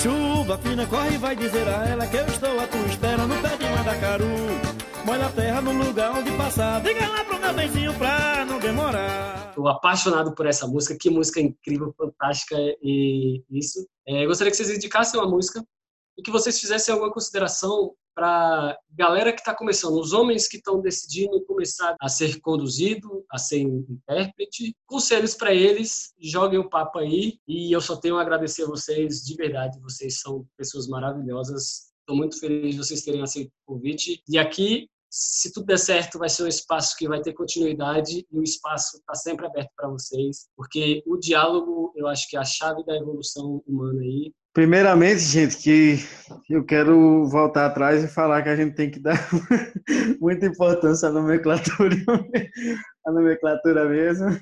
Chuva fina, corre e vai dizer a ela que eu estou à tua espera no pé de Mandacaru. Molha a terra no lugar onde passar. Diga lá pro meu benzinho pra não demorar. Tô apaixonado por essa música. Que música incrível, fantástica e isso. É, gostaria que vocês indicassem uma música e que vocês fizessem alguma consideração para galera que está começando, os homens que estão decidindo começar a ser conduzido, a ser intérprete. Conselhos para eles, joguem o papo aí e eu só tenho a agradecer a vocês de verdade, vocês são pessoas maravilhosas. Estou muito feliz de vocês terem aceito o convite. E aqui se tudo der certo, vai ser um espaço que vai ter continuidade e o espaço está sempre aberto para vocês, porque o diálogo, eu acho que é a chave da evolução humana aí. Primeiramente, gente, que eu quero voltar atrás e falar que a gente tem que dar muita importância à nomenclatura, à nomenclatura mesmo.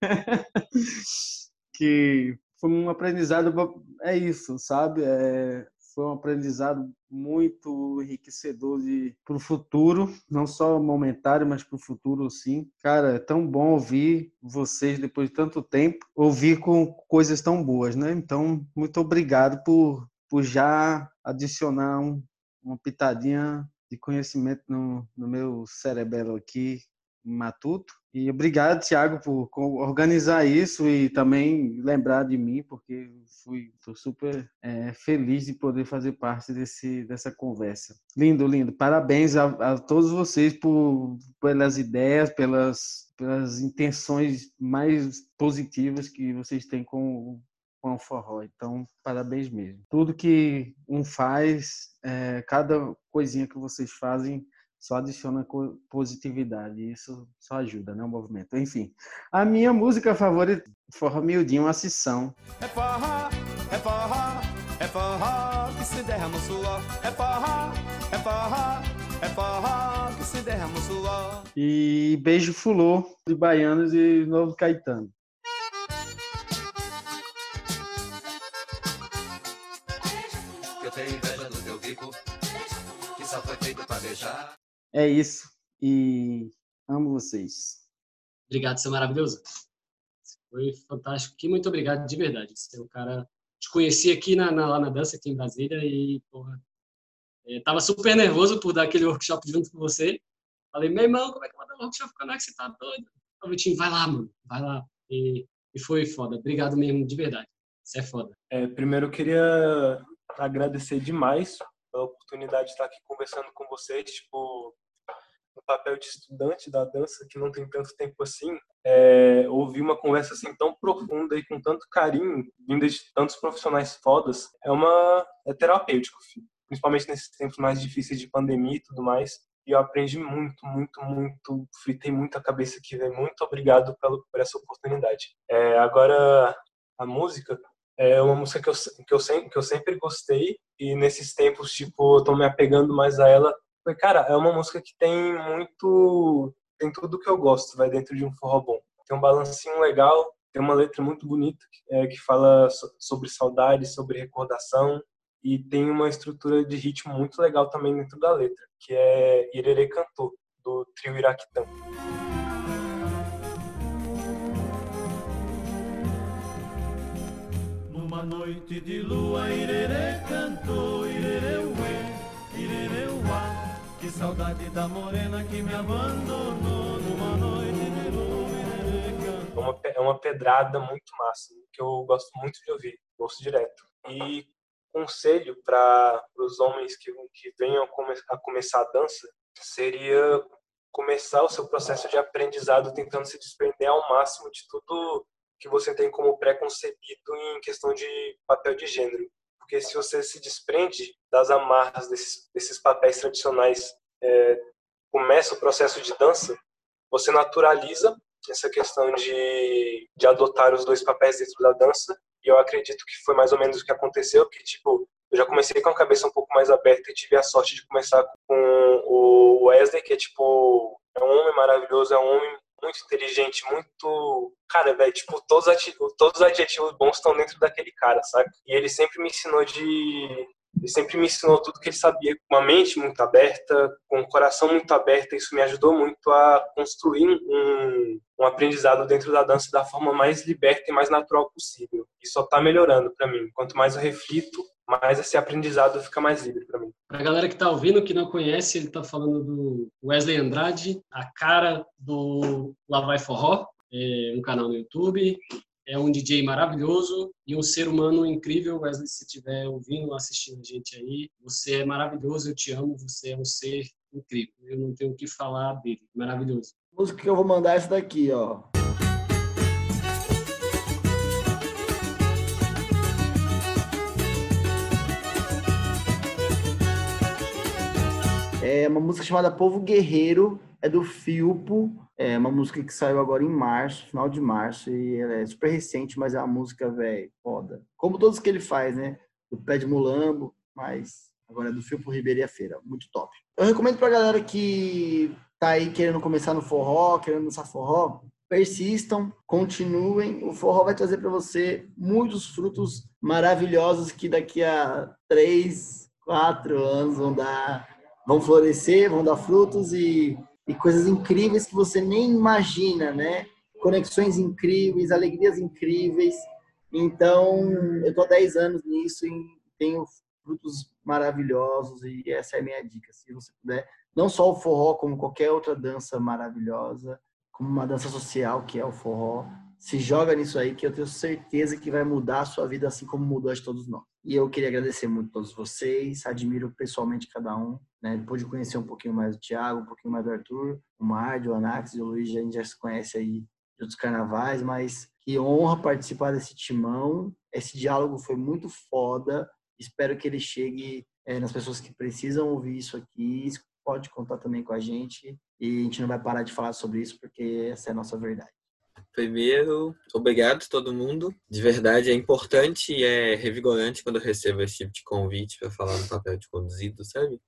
que foi um aprendizado, é isso, sabe? É, foi um aprendizado muito enriquecedor para o futuro, não só momentário, mas para o futuro, sim. Cara, é tão bom ouvir vocês depois de tanto tempo, ouvir com coisas tão boas, né? Então, muito obrigado por, por já adicionar um, uma pitadinha de conhecimento no, no meu cerebelo aqui, matuto. E obrigado, Thiago, por organizar isso e também lembrar de mim, porque fui super é, feliz de poder fazer parte desse, dessa conversa. Lindo, lindo. Parabéns a, a todos vocês por, pelas ideias, pelas, pelas intenções mais positivas que vocês têm com, com o forró. Então, parabéns mesmo. Tudo que um faz, é, cada coisinha que vocês fazem só adiciona positividade. Isso só ajuda, né? O movimento. Enfim, a minha música favorita, Forró Miudinho, uma sessão. É forró, é forró, é forró que se derrama no suor. É forró, é forró, É forró que se derrama o suor. E beijo fulô de Baianos e Novo Caetano. É isso. E amo vocês. Obrigado, seu maravilhoso. Foi fantástico. Que muito obrigado, de verdade. Você é um cara. Te conheci aqui na, na- lá na dança, aqui em Brasília, e, porra, é, tava super nervoso por dar aquele workshop junto com você. Falei, meu irmão, como é que eu vou dar um workshop com a Você tá doido? Falei, Vitinho, vai lá, mano, vai lá. E, e foi foda. Obrigado mesmo, de verdade. Você é foda. É, primeiro eu queria agradecer demais pela oportunidade de estar aqui conversando com vocês, tipo, no papel de estudante da dança, que não tem tanto tempo assim, é, ouvir uma conversa assim tão profunda e com tanto carinho, vinda de tantos profissionais fodas, é uma é terapêutico, filho. principalmente nesses tempos mais difíceis de pandemia e tudo mais. E eu aprendi muito, muito, muito, fritei muito a cabeça aqui, velho. Muito obrigado pelo, por essa oportunidade. É, agora, a música, é uma música que eu, que eu, sempre, que eu sempre gostei e nesses tempos, tipo, eu tô me apegando mais a ela. Foi, cara, é uma música que tem muito, tem tudo que eu gosto, vai dentro de um forró bom. Tem um balancinho legal, tem uma letra muito bonita é, que fala so- sobre saudade, sobre recordação e tem uma estrutura de ritmo muito legal também dentro da letra, que é Irerê Cantor, do trio Iraquitã. Numa noite de lua, irerê cantou, irerê uê, irerê uá. Que saudade da morena que me abandonou. Numa noite de lua, irerê cantou. É uma, é uma pedrada muito massa, que eu gosto muito de ouvir, ouço direto. E conselho para os homens que, que venham come- a começar a dança seria começar o seu processo de aprendizado tentando se desprender ao máximo de tudo que você tem como pré-concebido em questão de papel de gênero. Porque se você se desprende das amarras desses, desses papéis tradicionais, é, começa o processo de dança, você naturaliza essa questão de, de adotar os dois papéis dentro da dança. E eu acredito que foi mais ou menos o que aconteceu, que tipo, eu já comecei com a cabeça um pouco mais aberta e tive a sorte de começar com o Wesley, que é tipo, é um homem maravilhoso, é um homem muito inteligente, muito. Cara, velho, tipo, todos, os ati- todos os adjetivos bons estão dentro daquele cara, sabe? E ele sempre me ensinou de. Ele sempre me ensinou tudo que ele sabia, com uma mente muito aberta, com um coração muito aberto. Isso me ajudou muito a construir um, um aprendizado dentro da dança da forma mais liberta e mais natural possível. E só tá melhorando para mim. Quanto mais eu reflito, mais esse aprendizado fica mais livre para mim. Pra galera que tá ouvindo, que não conhece, ele tá falando do Wesley Andrade, a cara do Lá Vai Forró, é um canal no YouTube, é um DJ maravilhoso e um ser humano incrível. Wesley, se estiver ouvindo, assistindo a gente aí, você é maravilhoso, eu te amo, você é um ser incrível. Eu não tenho o que falar dele, maravilhoso. A música que eu vou mandar é essa daqui, ó. É uma música chamada Povo Guerreiro, é do Filpo, é uma música que saiu agora em março, final de março, e ela é super recente, mas é uma música, velho, foda. Como todos que ele faz, né? Do Pé de Mulambo, mas agora é do Filpo Ribeiro e a Feira, muito top. Eu recomendo pra galera que tá aí querendo começar no forró, querendo dançar forró, persistam, continuem. O forró vai trazer para você muitos frutos maravilhosos que daqui a três, quatro anos vão dar, vão florescer, vão dar frutos e, e coisas incríveis que você nem imagina, né? Conexões incríveis, alegrias incríveis. Então, eu tô há 10 anos nisso e tenho frutos maravilhosos e essa é a minha dica. Se você puder, não só o forró, como qualquer outra dança maravilhosa, como uma dança social que é o forró, se joga nisso aí que eu tenho certeza que vai mudar a sua vida assim como mudou a de todos nós. E eu queria agradecer muito a todos vocês, admiro pessoalmente cada um, né? Depois de conhecer um pouquinho mais do Thiago, um pouquinho mais do Arthur, o Mardio, o Anax e o Luiz, a gente já se conhece aí de outros carnavais, mas que honra participar desse timão. Esse diálogo foi muito foda. Espero que ele chegue é, nas pessoas que precisam ouvir isso aqui. Pode contar também com a gente. E a gente não vai parar de falar sobre isso, porque essa é a nossa verdade. Primeiro, obrigado a todo mundo. De verdade, é importante e é revigorante quando eu recebo esse tipo de convite para falar no papel de conduzido, sabe?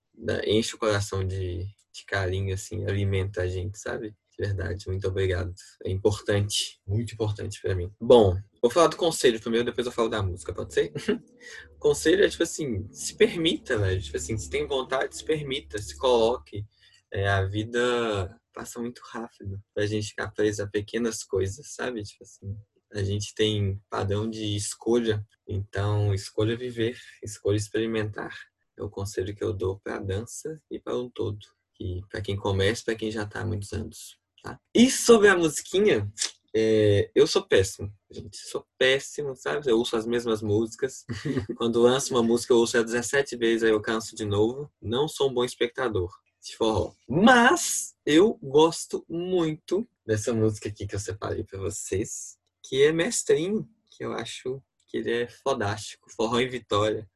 enche o coração de, de carinho, assim, alimenta a gente, sabe? De verdade, muito obrigado. É importante, muito importante pra mim. Bom, vou falar do conselho primeiro, depois eu falo da música, pode ser? conselho é, tipo assim, se permita, velho. Tipo assim, se tem vontade, se permita, se coloque. É, a vida passa muito rápido pra gente ficar preso a pequenas coisas, sabe? Tipo assim, a gente tem padrão de escolha, então escolha viver, escolha experimentar. É o conselho que eu dou para a dança e para um todo, e para quem começa, para quem já está há muitos anos. Tá? E sobre a musiquinha, é, eu sou péssimo, gente, sou péssimo, sabe? Eu ouço as mesmas músicas. Quando lanço uma música, eu ouço ela 17 vezes, aí eu canso de novo. Não sou um bom espectador de forró. Mas eu gosto muito dessa música aqui que eu separei para vocês, que é Mestrinho, que eu acho que ele é fodástico. Forró em Vitória.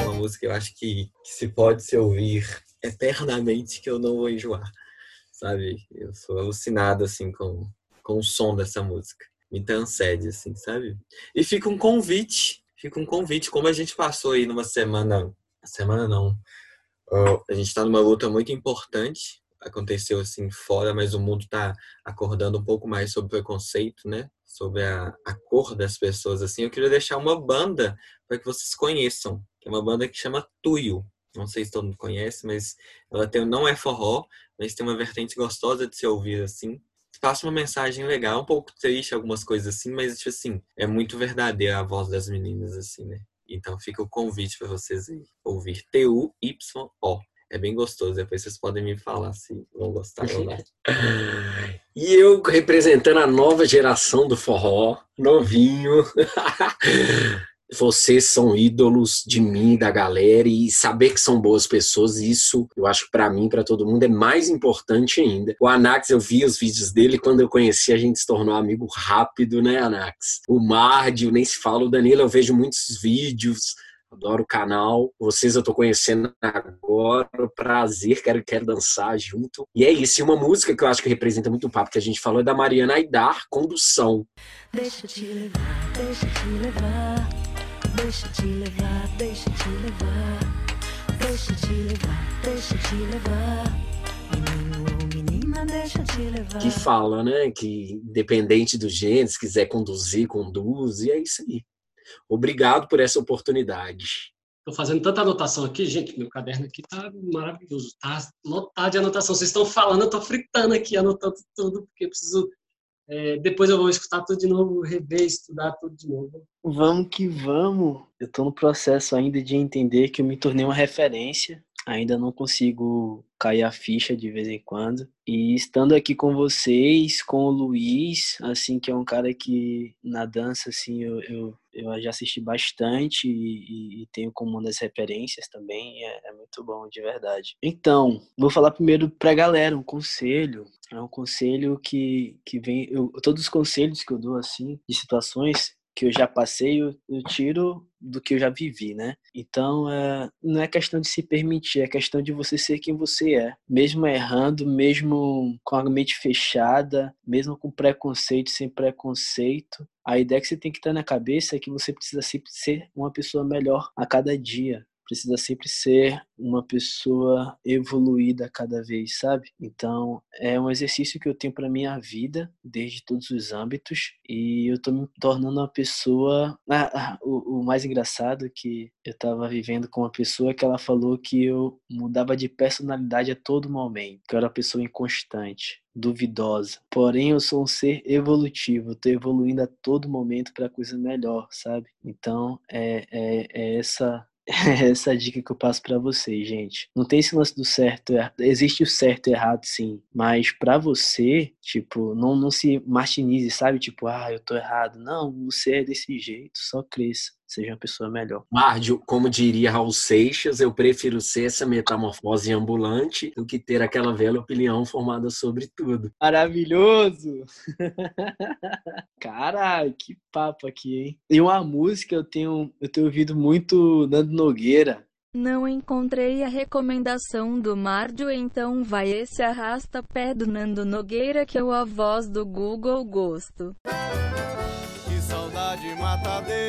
Uma música que eu acho que, que se pode se ouvir eternamente que eu não vou enjoar, sabe? Eu sou alucinado, assim, com, com o som dessa música. Me transcende, assim, sabe? E fica um convite, fica um convite, como a gente passou aí numa semana, semana não, a gente tá numa luta muito importante, aconteceu assim fora, mas o mundo tá acordando um pouco mais sobre preconceito, né? Sobre a, a cor das pessoas, assim. Eu queria deixar uma banda para que vocês conheçam, que é uma banda que chama Tuyo. Não sei se todo mundo conhece, mas ela tem, não é forró, mas tem uma vertente gostosa de se ouvir, assim. Passa uma mensagem legal, um pouco triste, algumas coisas assim, mas, tipo assim, é muito verdadeira a voz das meninas, assim, né? Então fica o convite para vocês aí, ouvir T-U-Y-O. É bem gostoso, depois vocês podem me falar se vão gostar ou não. E eu representando a nova geração do forró, novinho. Vocês são ídolos de mim, da galera, e saber que são boas pessoas, isso eu acho que pra mim, pra todo mundo, é mais importante ainda. O Anax, eu vi os vídeos dele, quando eu conheci, a gente se tornou amigo rápido, né, Anax? O Mardio, nem se fala, o Danilo, eu vejo muitos vídeos, adoro o canal. Vocês eu tô conhecendo agora, prazer, quero, quero dançar junto. E é isso, e uma música que eu acho que representa muito o papo que a gente falou é da Mariana Aidar, Condução. Deixa te levar, deixa te levar, deixa te levar, deixa te levar, deixa te levar, deixa te levar. Menino ou menina, deixa te levar. que fala, né? Que independente do gênero, se quiser conduzir, conduz, e é isso aí. Obrigado por essa oportunidade. Tô fazendo tanta anotação aqui, gente, meu caderno aqui tá maravilhoso, tá lotado de anotação. Vocês estão falando, eu tô fritando aqui, anotando tudo, porque eu preciso. É, depois eu vou escutar tudo de novo, rever, estudar tudo de novo. Vamos que vamos. Eu tô no processo ainda de entender que eu me tornei uma referência. Ainda não consigo cair a ficha de vez em quando. E estando aqui com vocês, com o Luiz, assim, que é um cara que na dança, assim, eu, eu, eu já assisti bastante e, e- tenho como uma das referências também. É, é muito bom, de verdade. Então, vou falar primeiro pra galera, um conselho. É um conselho que, que vem. Eu, todos os conselhos que eu dou, assim, de situações que eu já passei, eu, tiro do que eu já vivi, né? Então, é, não é questão de se permitir, é questão de você ser quem você é. Mesmo errando, mesmo com a mente fechada, mesmo com preconceito, sem preconceito, a ideia que você tem que ter na cabeça é que você precisa sempre ser uma pessoa melhor a cada dia. Precisa sempre ser uma pessoa evoluída cada vez, sabe? Então, é um exercício que eu tenho para minha vida, desde todos os âmbitos, e eu tô me tornando uma pessoa. Ah, ah, o, o mais engraçado é que eu tava vivendo com uma pessoa que ela falou que eu mudava de personalidade a todo momento, que eu era uma pessoa inconstante, duvidosa. Porém, eu sou um ser evolutivo, tô evoluindo a todo momento para coisa melhor, sabe? Então, é, é, é essa essa a dica que eu passo pra vocês, gente. Não tem esse lance do certo. Existe o certo e errado, sim. Mas pra você, tipo, não, não se martinize, sabe? Tipo, ah, eu tô errado. Não, você é desse jeito. Só cresça. Seja uma pessoa melhor. Márdio, como diria Raul Seixas, eu prefiro ser essa metamorfose ambulante do que ter aquela velha opinião formada sobre tudo. Maravilhoso! Caralho, que papo aqui, hein? E uma música eu tenho, eu tenho ouvido muito Nando Nogueira. Não encontrei a recomendação do Márdio, então vai esse arrasta-pé do Nando Nogueira que é a voz do Google Gosto. Que saudade matadeira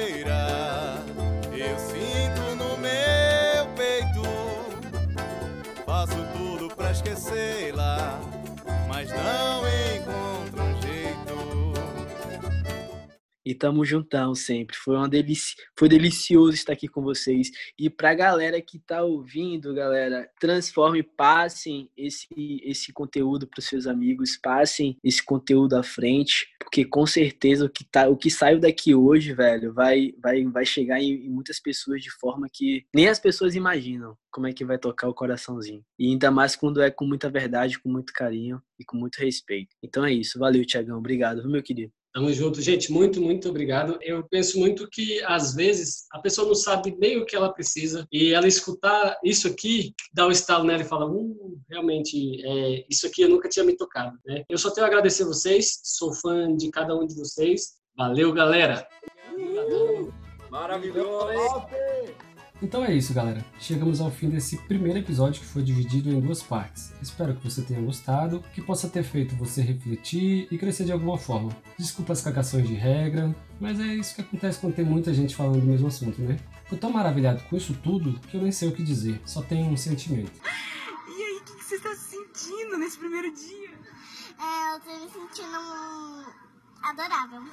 E tamo juntão sempre. Foi uma delícia, foi delicioso estar aqui com vocês. E pra galera que tá ouvindo, galera, transforme, passem esse esse conteúdo pros seus amigos, passem esse conteúdo à frente, porque com certeza o que tá, o que saiu daqui hoje, velho, vai vai vai chegar em, em muitas pessoas de forma que nem as pessoas imaginam como é que vai tocar o coraçãozinho. E ainda mais quando é com muita verdade, com muito carinho e com muito respeito. Então é isso. Valeu, Tiagão. Obrigado, meu querido. Tamo junto. Gente, muito, muito obrigado. Eu penso muito que, às vezes, a pessoa não sabe nem o que ela precisa e ela escutar isso aqui, dá um estalo nela e fala, uh, realmente, é, isso aqui eu nunca tinha me tocado. Né? Eu só tenho a agradecer a vocês, sou fã de cada um de vocês. Valeu, galera! Maravilhoso! Então é isso, galera. Chegamos ao fim desse primeiro episódio que foi dividido em duas partes. Espero que você tenha gostado, que possa ter feito você refletir e crescer de alguma forma. Desculpa as cagações de regra, mas é isso que acontece quando tem muita gente falando do mesmo assunto, né? Tô tão maravilhado com isso tudo que eu nem sei o que dizer, só tenho um sentimento. E aí, o que, que você está sentindo nesse primeiro dia? É, eu tô me sentindo adorável.